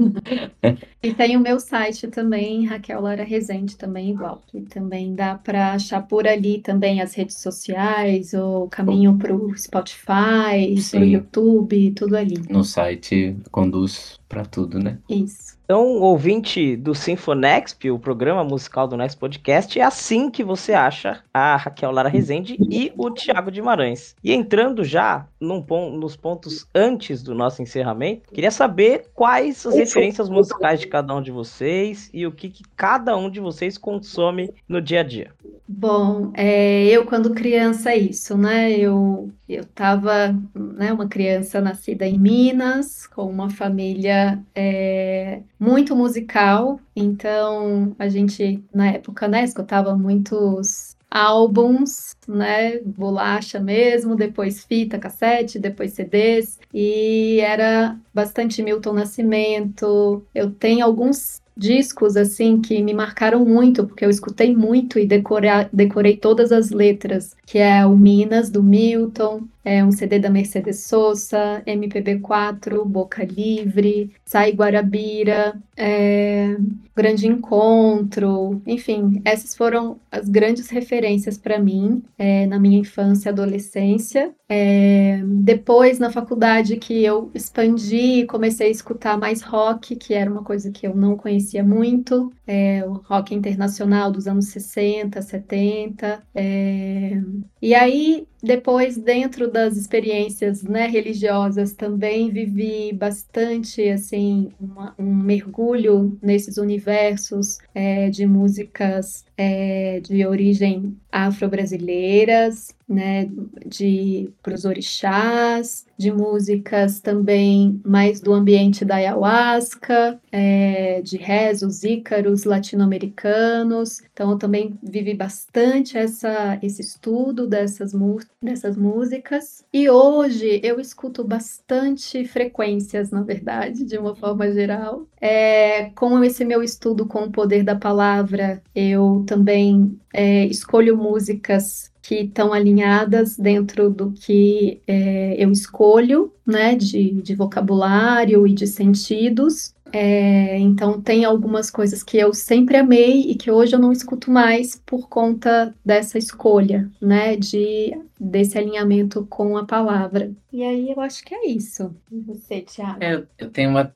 e tem o meu site também, Raquel Lara Rezende, também igual. Que também dá para achar por ali também as redes sociais, o caminho para o Spotify, para o YouTube, tudo ali. No site conduz para tudo, né? Isso. Então, ouvinte do Sinfonexp, o programa musical do Next Podcast, é assim que você acha a Raquel Lara Rezende e o Thiago Guimarães. E entrando já num, nos pontos antes do nosso encerramento, queria saber quais as referências musicais de cada um de vocês e o que, que cada um de vocês consome no dia a dia. Bom, é, eu quando criança isso, né? Eu eu estava, né, uma criança nascida em Minas, com uma família é, muito musical, então a gente na época, né, escutava muitos álbuns, né, bolacha mesmo, depois fita, cassete, depois CDs, e era bastante Milton Nascimento. Eu tenho alguns discos assim que me marcaram muito, porque eu escutei muito e decorei, decorei todas as letras, que é o Minas do Milton, é um CD da Mercedes Sosa, MPB4, Boca Livre, Sai Guarabira, é, Grande Encontro, enfim, essas foram as grandes referências para mim é, na minha infância e adolescência. É, depois, na faculdade, que eu expandi e comecei a escutar mais rock, que era uma coisa que eu não conhecia muito, é, o rock internacional dos anos 60, 70. É... E aí, depois, dentro das experiências né, religiosas, também vivi bastante assim uma, um mergulho nesses universos é, de músicas é, de origem afro-brasileiras, né, de pros orixás, de músicas também mais do ambiente da ayahuasca, é, de rezos, ícaros latino-americanos. Então, eu também vivi bastante essa, esse estudo dessas, dessas músicas. E hoje eu escuto bastante frequências, na verdade, de uma forma geral. É, com esse meu estudo com o poder da palavra, eu também é, escolho músicas que estão alinhadas dentro do que é, eu escolho, né, de, de vocabulário e de sentidos. É, então, tem algumas coisas que eu sempre amei e que hoje eu não escuto mais por conta dessa escolha, né, de, desse alinhamento com a palavra. E aí eu acho que é isso. E você, Thiago? É, eu tenho uma,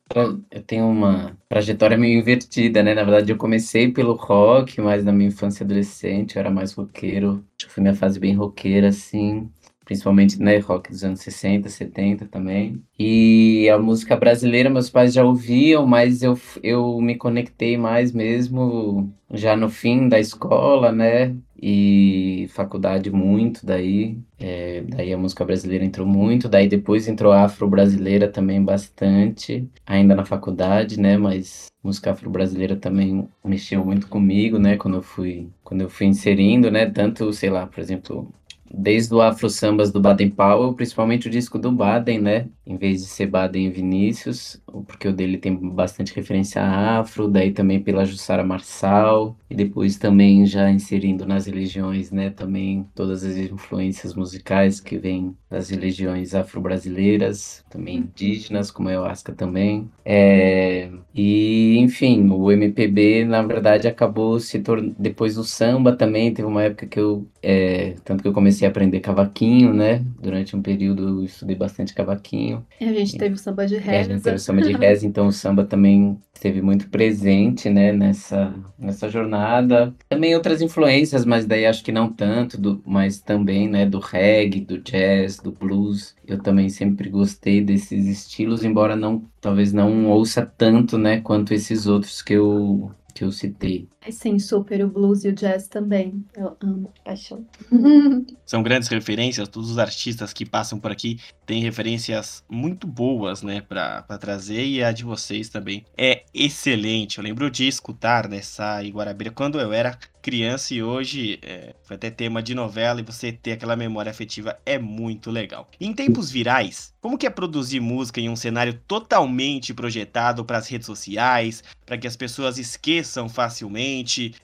eu tenho uma trajetória meio invertida, né? Na verdade, eu comecei pelo rock, mas na minha infância adolescente eu era mais roqueiro. Foi minha fase bem roqueira, assim principalmente né, rock dos anos 60, 70 também. E a música brasileira meus pais já ouviam, mas eu, eu me conectei mais mesmo já no fim da escola, né? E faculdade muito, daí, é, daí a música brasileira entrou muito, daí depois entrou afro-brasileira também bastante, ainda na faculdade, né? Mas música afro-brasileira também mexeu muito comigo, né? Quando eu fui, quando eu fui inserindo, né? Tanto, sei lá, por exemplo, desde o Afro Sambas do Baden Powell, principalmente o disco do Baden, né? Em vez de ser Baden e Vinícius, porque o dele tem bastante referência a afro, daí também pela Jussara Marçal, e depois também já inserindo nas religiões, né? Também todas as influências musicais que vêm das religiões afro-brasileiras, também indígenas, como a Ayahuasca também. É... E, enfim, o MPB, na verdade, acabou se tornando... Depois do samba também, teve uma época que eu... É... Tanto que eu comecei comecei a aprender cavaquinho, né? Durante um período eu estudei bastante cavaquinho. E a gente teve o samba de reza. A gente teve o samba de reza, então o samba também esteve muito presente, né, nessa, nessa jornada. Também outras influências, mas daí acho que não tanto, do, mas também, né, do reggae, do jazz, do blues. Eu também sempre gostei desses estilos, embora não, talvez não ouça tanto, né, quanto esses outros que eu que eu citei. Sim, super, o blues e o jazz também. Eu amo, paixão. São grandes referências, todos os artistas que passam por aqui têm referências muito boas, né, para trazer, e a de vocês também é excelente. Eu lembro de escutar nessa Iguarabira quando eu era criança e hoje é, foi até tema de novela e você ter aquela memória afetiva é muito legal. Em tempos virais, como que é produzir música em um cenário totalmente projetado para as redes sociais, para que as pessoas esqueçam facilmente?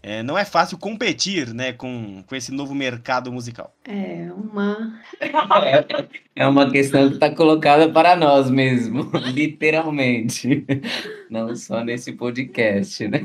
É, não é fácil competir, né, com, com esse novo mercado musical. É uma é uma questão que está colocada para nós mesmo, literalmente. Não só nesse podcast, né?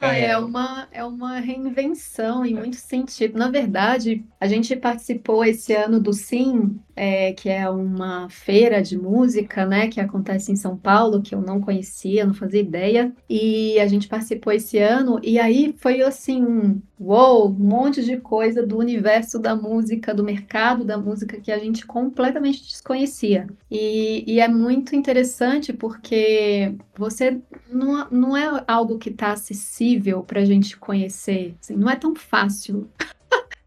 Ah, é uma, é uma reinvenção em muito sentido. Na verdade, a gente participou esse ano do Sim, é, que é uma feira de música, né, que acontece em São Paulo, que eu não conhecia, não fazia ideia. E a gente participou esse ano, e aí foi assim, um uou, um monte de coisa do universo da música, do mercado da música que a gente completamente desconhecia. E, e é muito interessante porque você não, não é algo que está acessível para a gente conhecer, assim, não é tão fácil.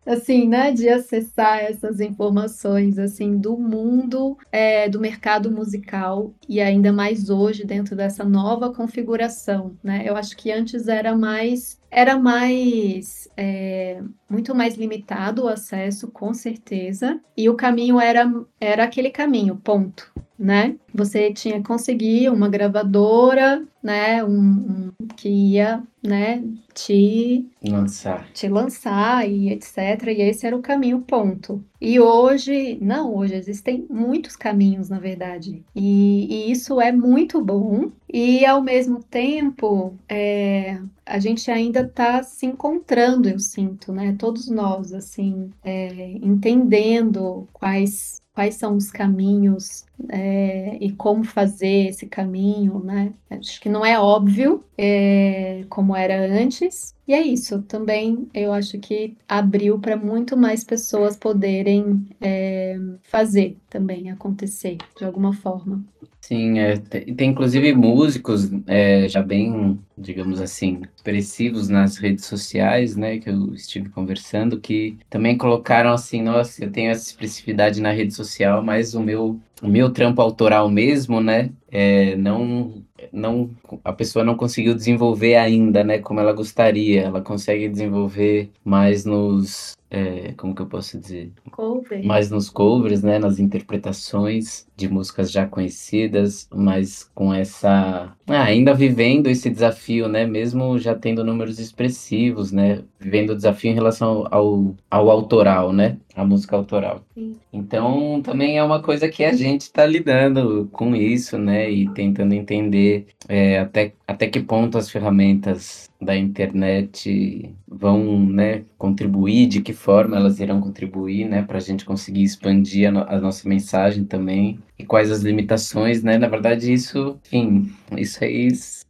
Assim, né, de acessar essas informações, assim, do mundo é, do mercado musical e ainda mais hoje dentro dessa nova configuração, né? Eu acho que antes era mais era mais é, muito mais limitado o acesso, com certeza, e o caminho era era aquele caminho, ponto, né? Você tinha que conseguir uma gravadora, né, um, um que ia, né, te lançar, te lançar e etc. E esse era o caminho, ponto. E hoje, não, hoje existem muitos caminhos, na verdade. E, e isso é muito bom. E ao mesmo tempo, é, a gente ainda está se encontrando, eu sinto, né? Todos nós, assim, é, entendendo quais quais são os caminhos é, e como fazer esse caminho, né? Acho que não é óbvio é, como era antes. E é isso, também eu acho que abriu para muito mais pessoas poderem é, fazer também acontecer de alguma forma. Sim, é, tem, tem inclusive músicos é, já bem, digamos assim, expressivos nas redes sociais, né, que eu estive conversando, que também colocaram assim, nossa, eu tenho essa expressividade na rede social, mas o meu, o meu trampo autoral mesmo, né, é, não, não, a pessoa não conseguiu desenvolver ainda, né, como ela gostaria. Ela consegue desenvolver mais nos, é, como que eu posso dizer? Cover. Mais nos covers, né, nas interpretações de músicas já conhecidas, mas com essa, ah, ainda vivendo esse desafio, né, mesmo já tendo números expressivos, né, vivendo o desafio em relação ao, ao autoral, né, a música autoral. Sim. Então, também é uma coisa que a gente está lidando com isso, né? E tentando entender é, até, até que ponto as ferramentas da internet vão, né, contribuir, de que forma elas irão contribuir, né, para a gente conseguir expandir a, no a nossa mensagem também e quais as limitações, né? Na verdade, isso, enfim, isso aí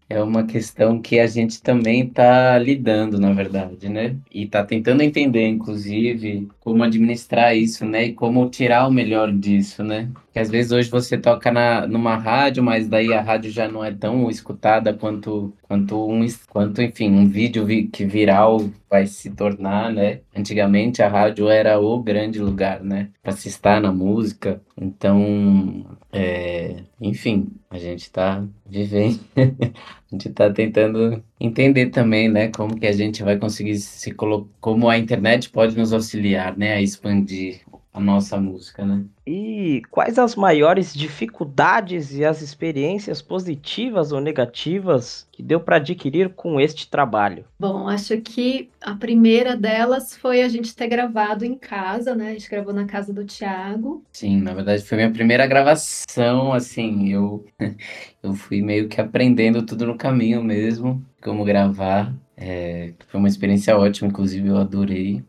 é uma questão que a gente também está lidando, na verdade, né? E está tentando entender, inclusive, como administrar isso, né? E como tirar o melhor disso, né? Que às vezes hoje você toca na, numa rádio, mas daí a rádio já não é tão escutada quanto, quanto, um, quanto enfim, um vídeo vi, que viral vai se tornar, né? Antigamente a rádio era o grande lugar, né? Para se estar na música. Então, é, enfim, a gente está vivendo, a gente está tentando entender também, né, como que a gente vai conseguir se colocar, como a internet pode nos auxiliar, né, a expandir a nossa música, né? E quais as maiores dificuldades e as experiências positivas ou negativas que deu para adquirir com este trabalho? Bom, acho que a primeira delas foi a gente ter gravado em casa, né? A gente gravou na casa do Thiago. Sim, na verdade foi minha primeira gravação, assim, eu eu fui meio que aprendendo tudo no caminho mesmo, como gravar. É, foi uma experiência ótima, inclusive eu adorei.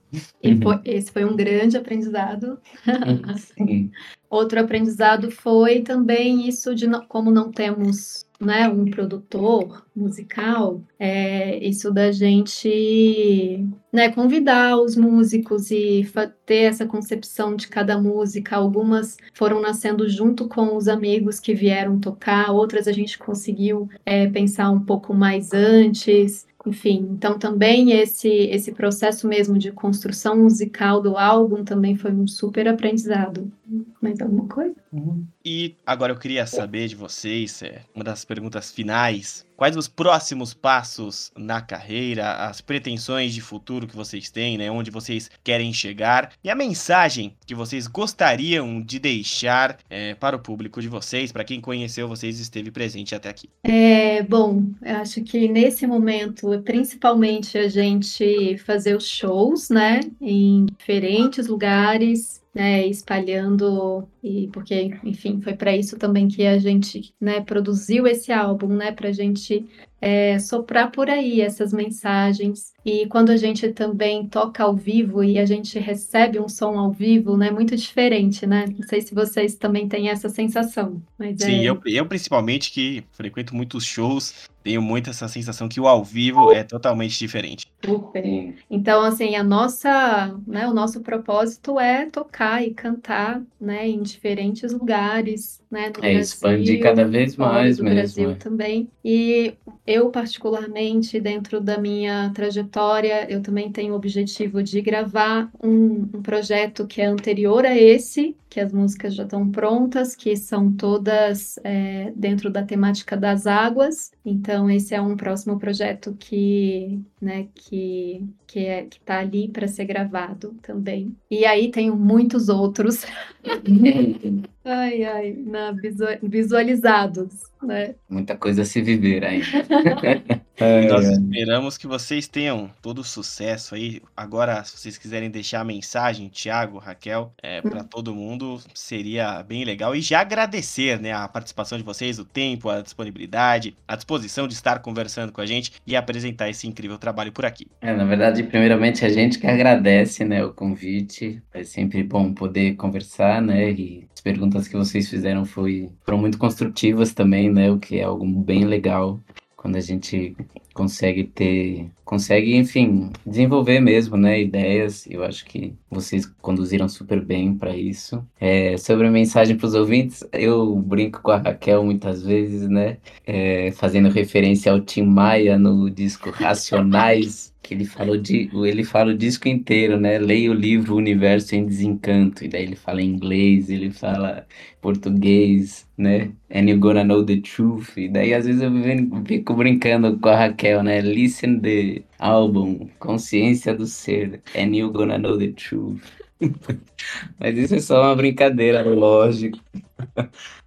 Foi, esse foi um grande aprendizado. Sim. Outro aprendizado foi também isso de não, como não temos né, um produtor musical, é, isso da gente né, convidar os músicos e ter essa concepção de cada música. Algumas foram nascendo junto com os amigos que vieram tocar, outras a gente conseguiu é, pensar um pouco mais antes. Enfim, então também esse esse processo mesmo de construção musical do álbum também foi um super aprendizado. Mais alguma coisa? E agora eu queria saber de vocês, é, uma das perguntas finais, quais os próximos passos na carreira, as pretensões de futuro que vocês têm, né, onde vocês querem chegar e a mensagem que vocês gostariam de deixar é, para o público de vocês, para quem conheceu vocês e esteve presente até aqui. É, bom, eu acho que nesse momento, principalmente a gente fazer os shows, né, em diferentes lugares, né, espalhando e porque, enfim, foi para isso também que a gente, né, produziu esse álbum, né, para a gente é, soprar por aí essas mensagens. E quando a gente também toca ao vivo e a gente recebe um som ao vivo, né, muito diferente, né? Não sei se vocês também têm essa sensação. Mas Sim, é... eu, eu principalmente que frequento muitos shows, tenho muito essa sensação que o ao vivo é totalmente diferente. Super. Então, assim, a nossa, né, o nosso propósito é tocar e cantar, né, em diferentes lugares, né, no É expandir Brasil, cada vez mais do mesmo. Brasil é. também. E eu, particularmente, dentro da minha trajetória, eu também tenho o objetivo de gravar um, um projeto que é anterior a esse, que as músicas já estão prontas, que são todas é, dentro da temática das águas. Então, esse é um próximo projeto que, né, que, que é, que tá ali para ser gravado também. E aí tenho muitos outros. ai, ai, na, visu- visualizados, né? Muita coisa a se viver ainda. É, E nós é. esperamos que vocês tenham todo o sucesso aí. Agora, se vocês quiserem deixar a mensagem, Thiago, Raquel, é, para todo mundo, seria bem legal. E já agradecer né, a participação de vocês, o tempo, a disponibilidade, a disposição de estar conversando com a gente e apresentar esse incrível trabalho por aqui. É, na verdade, primeiramente a gente que agradece, né, o convite. É sempre bom poder conversar, né? E as perguntas que vocês fizeram foi, foram muito construtivas também, né? O que é algo bem legal quando a gente consegue ter, consegue, enfim, desenvolver mesmo, né, ideias. Eu acho que vocês conduziram super bem para isso. É, sobre a mensagem para os ouvintes, eu brinco com a Raquel muitas vezes, né, é, fazendo referência ao Tim Maia no disco Racionais. Que ele falou de, ele fala o disco inteiro, né? Leia o livro Universo em Desencanto. E daí ele fala inglês, ele fala português, né? And you gonna know the truth. E daí às vezes eu fico brincando com a Raquel, né? Listen the album, Consciência do Ser. And you gonna know the truth. Mas isso é só uma brincadeira, lógico.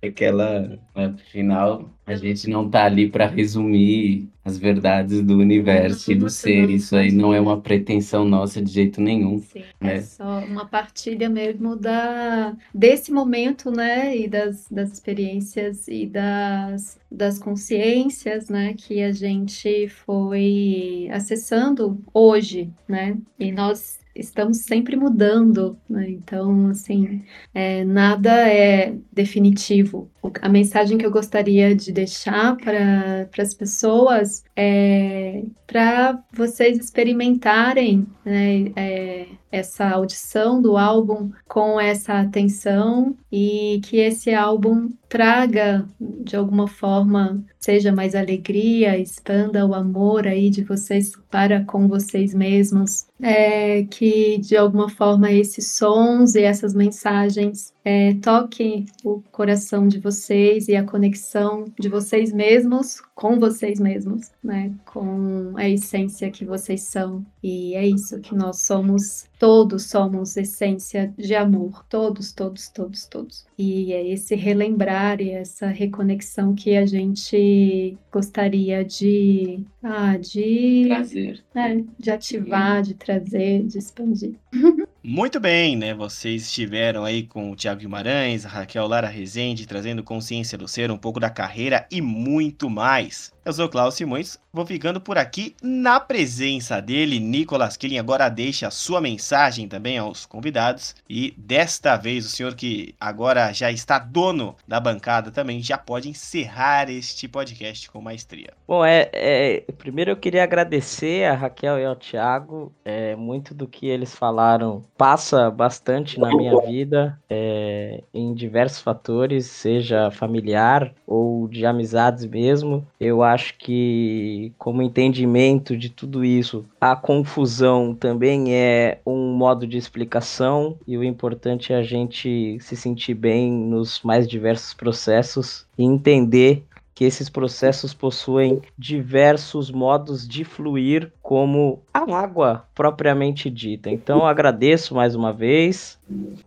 Aquela, né, afinal, a gente não tá ali para resumir as verdades do universo e do ser. Isso aí não é uma pretensão nossa de jeito nenhum. Sim, né? é só uma partilha mesmo da, desse momento, né? E das, das experiências e das, das consciências, né? Que a gente foi acessando hoje, né? E nós estamos sempre mudando, né? Então, assim, é, nada é definitivo. A mensagem que eu gostaria de deixar para para as pessoas é para vocês experimentarem, né, é, essa audição do álbum com essa atenção e que esse álbum traga de alguma forma seja mais alegria, expanda o amor aí de vocês para com vocês mesmos, é, que de alguma forma esses sons e essas mensagens é, toquem o coração de vocês e a conexão de vocês mesmos com vocês mesmos, né? Com a essência que vocês são. E é isso que nós somos. Todos somos essência de amor. Todos, todos, todos, todos. E é esse relembrar e essa reconexão que a gente gostaria de, ah, de, Prazer. né, de ativar, de trazer, de expandir. Muito bem, né? Vocês estiveram aí com o Thiago Guimarães, a Raquel Lara Rezende, trazendo consciência do ser, um pouco da carreira e muito mais. Eu sou o Klaus Simões, vou ficando por aqui na presença dele, Nicolas Killing. Agora deixa a sua mensagem também aos convidados. E desta vez, o senhor que agora já está dono da bancada também já pode encerrar este podcast com maestria. Bom, é, é, primeiro eu queria agradecer a Raquel e ao Thiago. É, muito do que eles falaram passa bastante na minha vida, é, em diversos fatores, seja familiar ou de amizades mesmo. Eu acho que, como entendimento de tudo isso, a confusão também é um modo de explicação, e o importante é a gente se sentir bem nos mais diversos processos e entender que esses processos possuem diversos modos de fluir, como a água propriamente dita. Então, agradeço mais uma vez.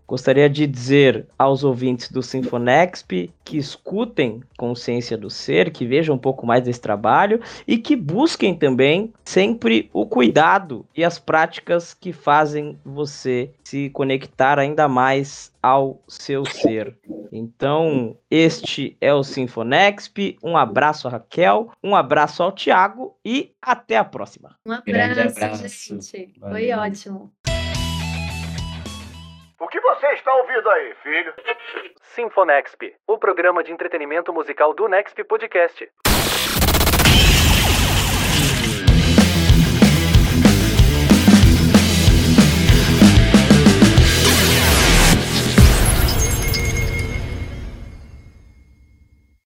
Gostaria de dizer aos ouvintes do Sinfonexp que escutem Consciência do Ser, que vejam um pouco mais desse trabalho e que busquem também sempre o cuidado e as práticas que fazem você se conectar ainda mais ao seu ser. Então, este é o Sinfonexp. Um abraço a Raquel, um abraço ao Tiago e até a próxima. Um abraço, abraço. gente. Foi Valeu. ótimo. O que você está ouvindo aí, filho? Sinfonexp, o programa de entretenimento musical do Nexp Podcast.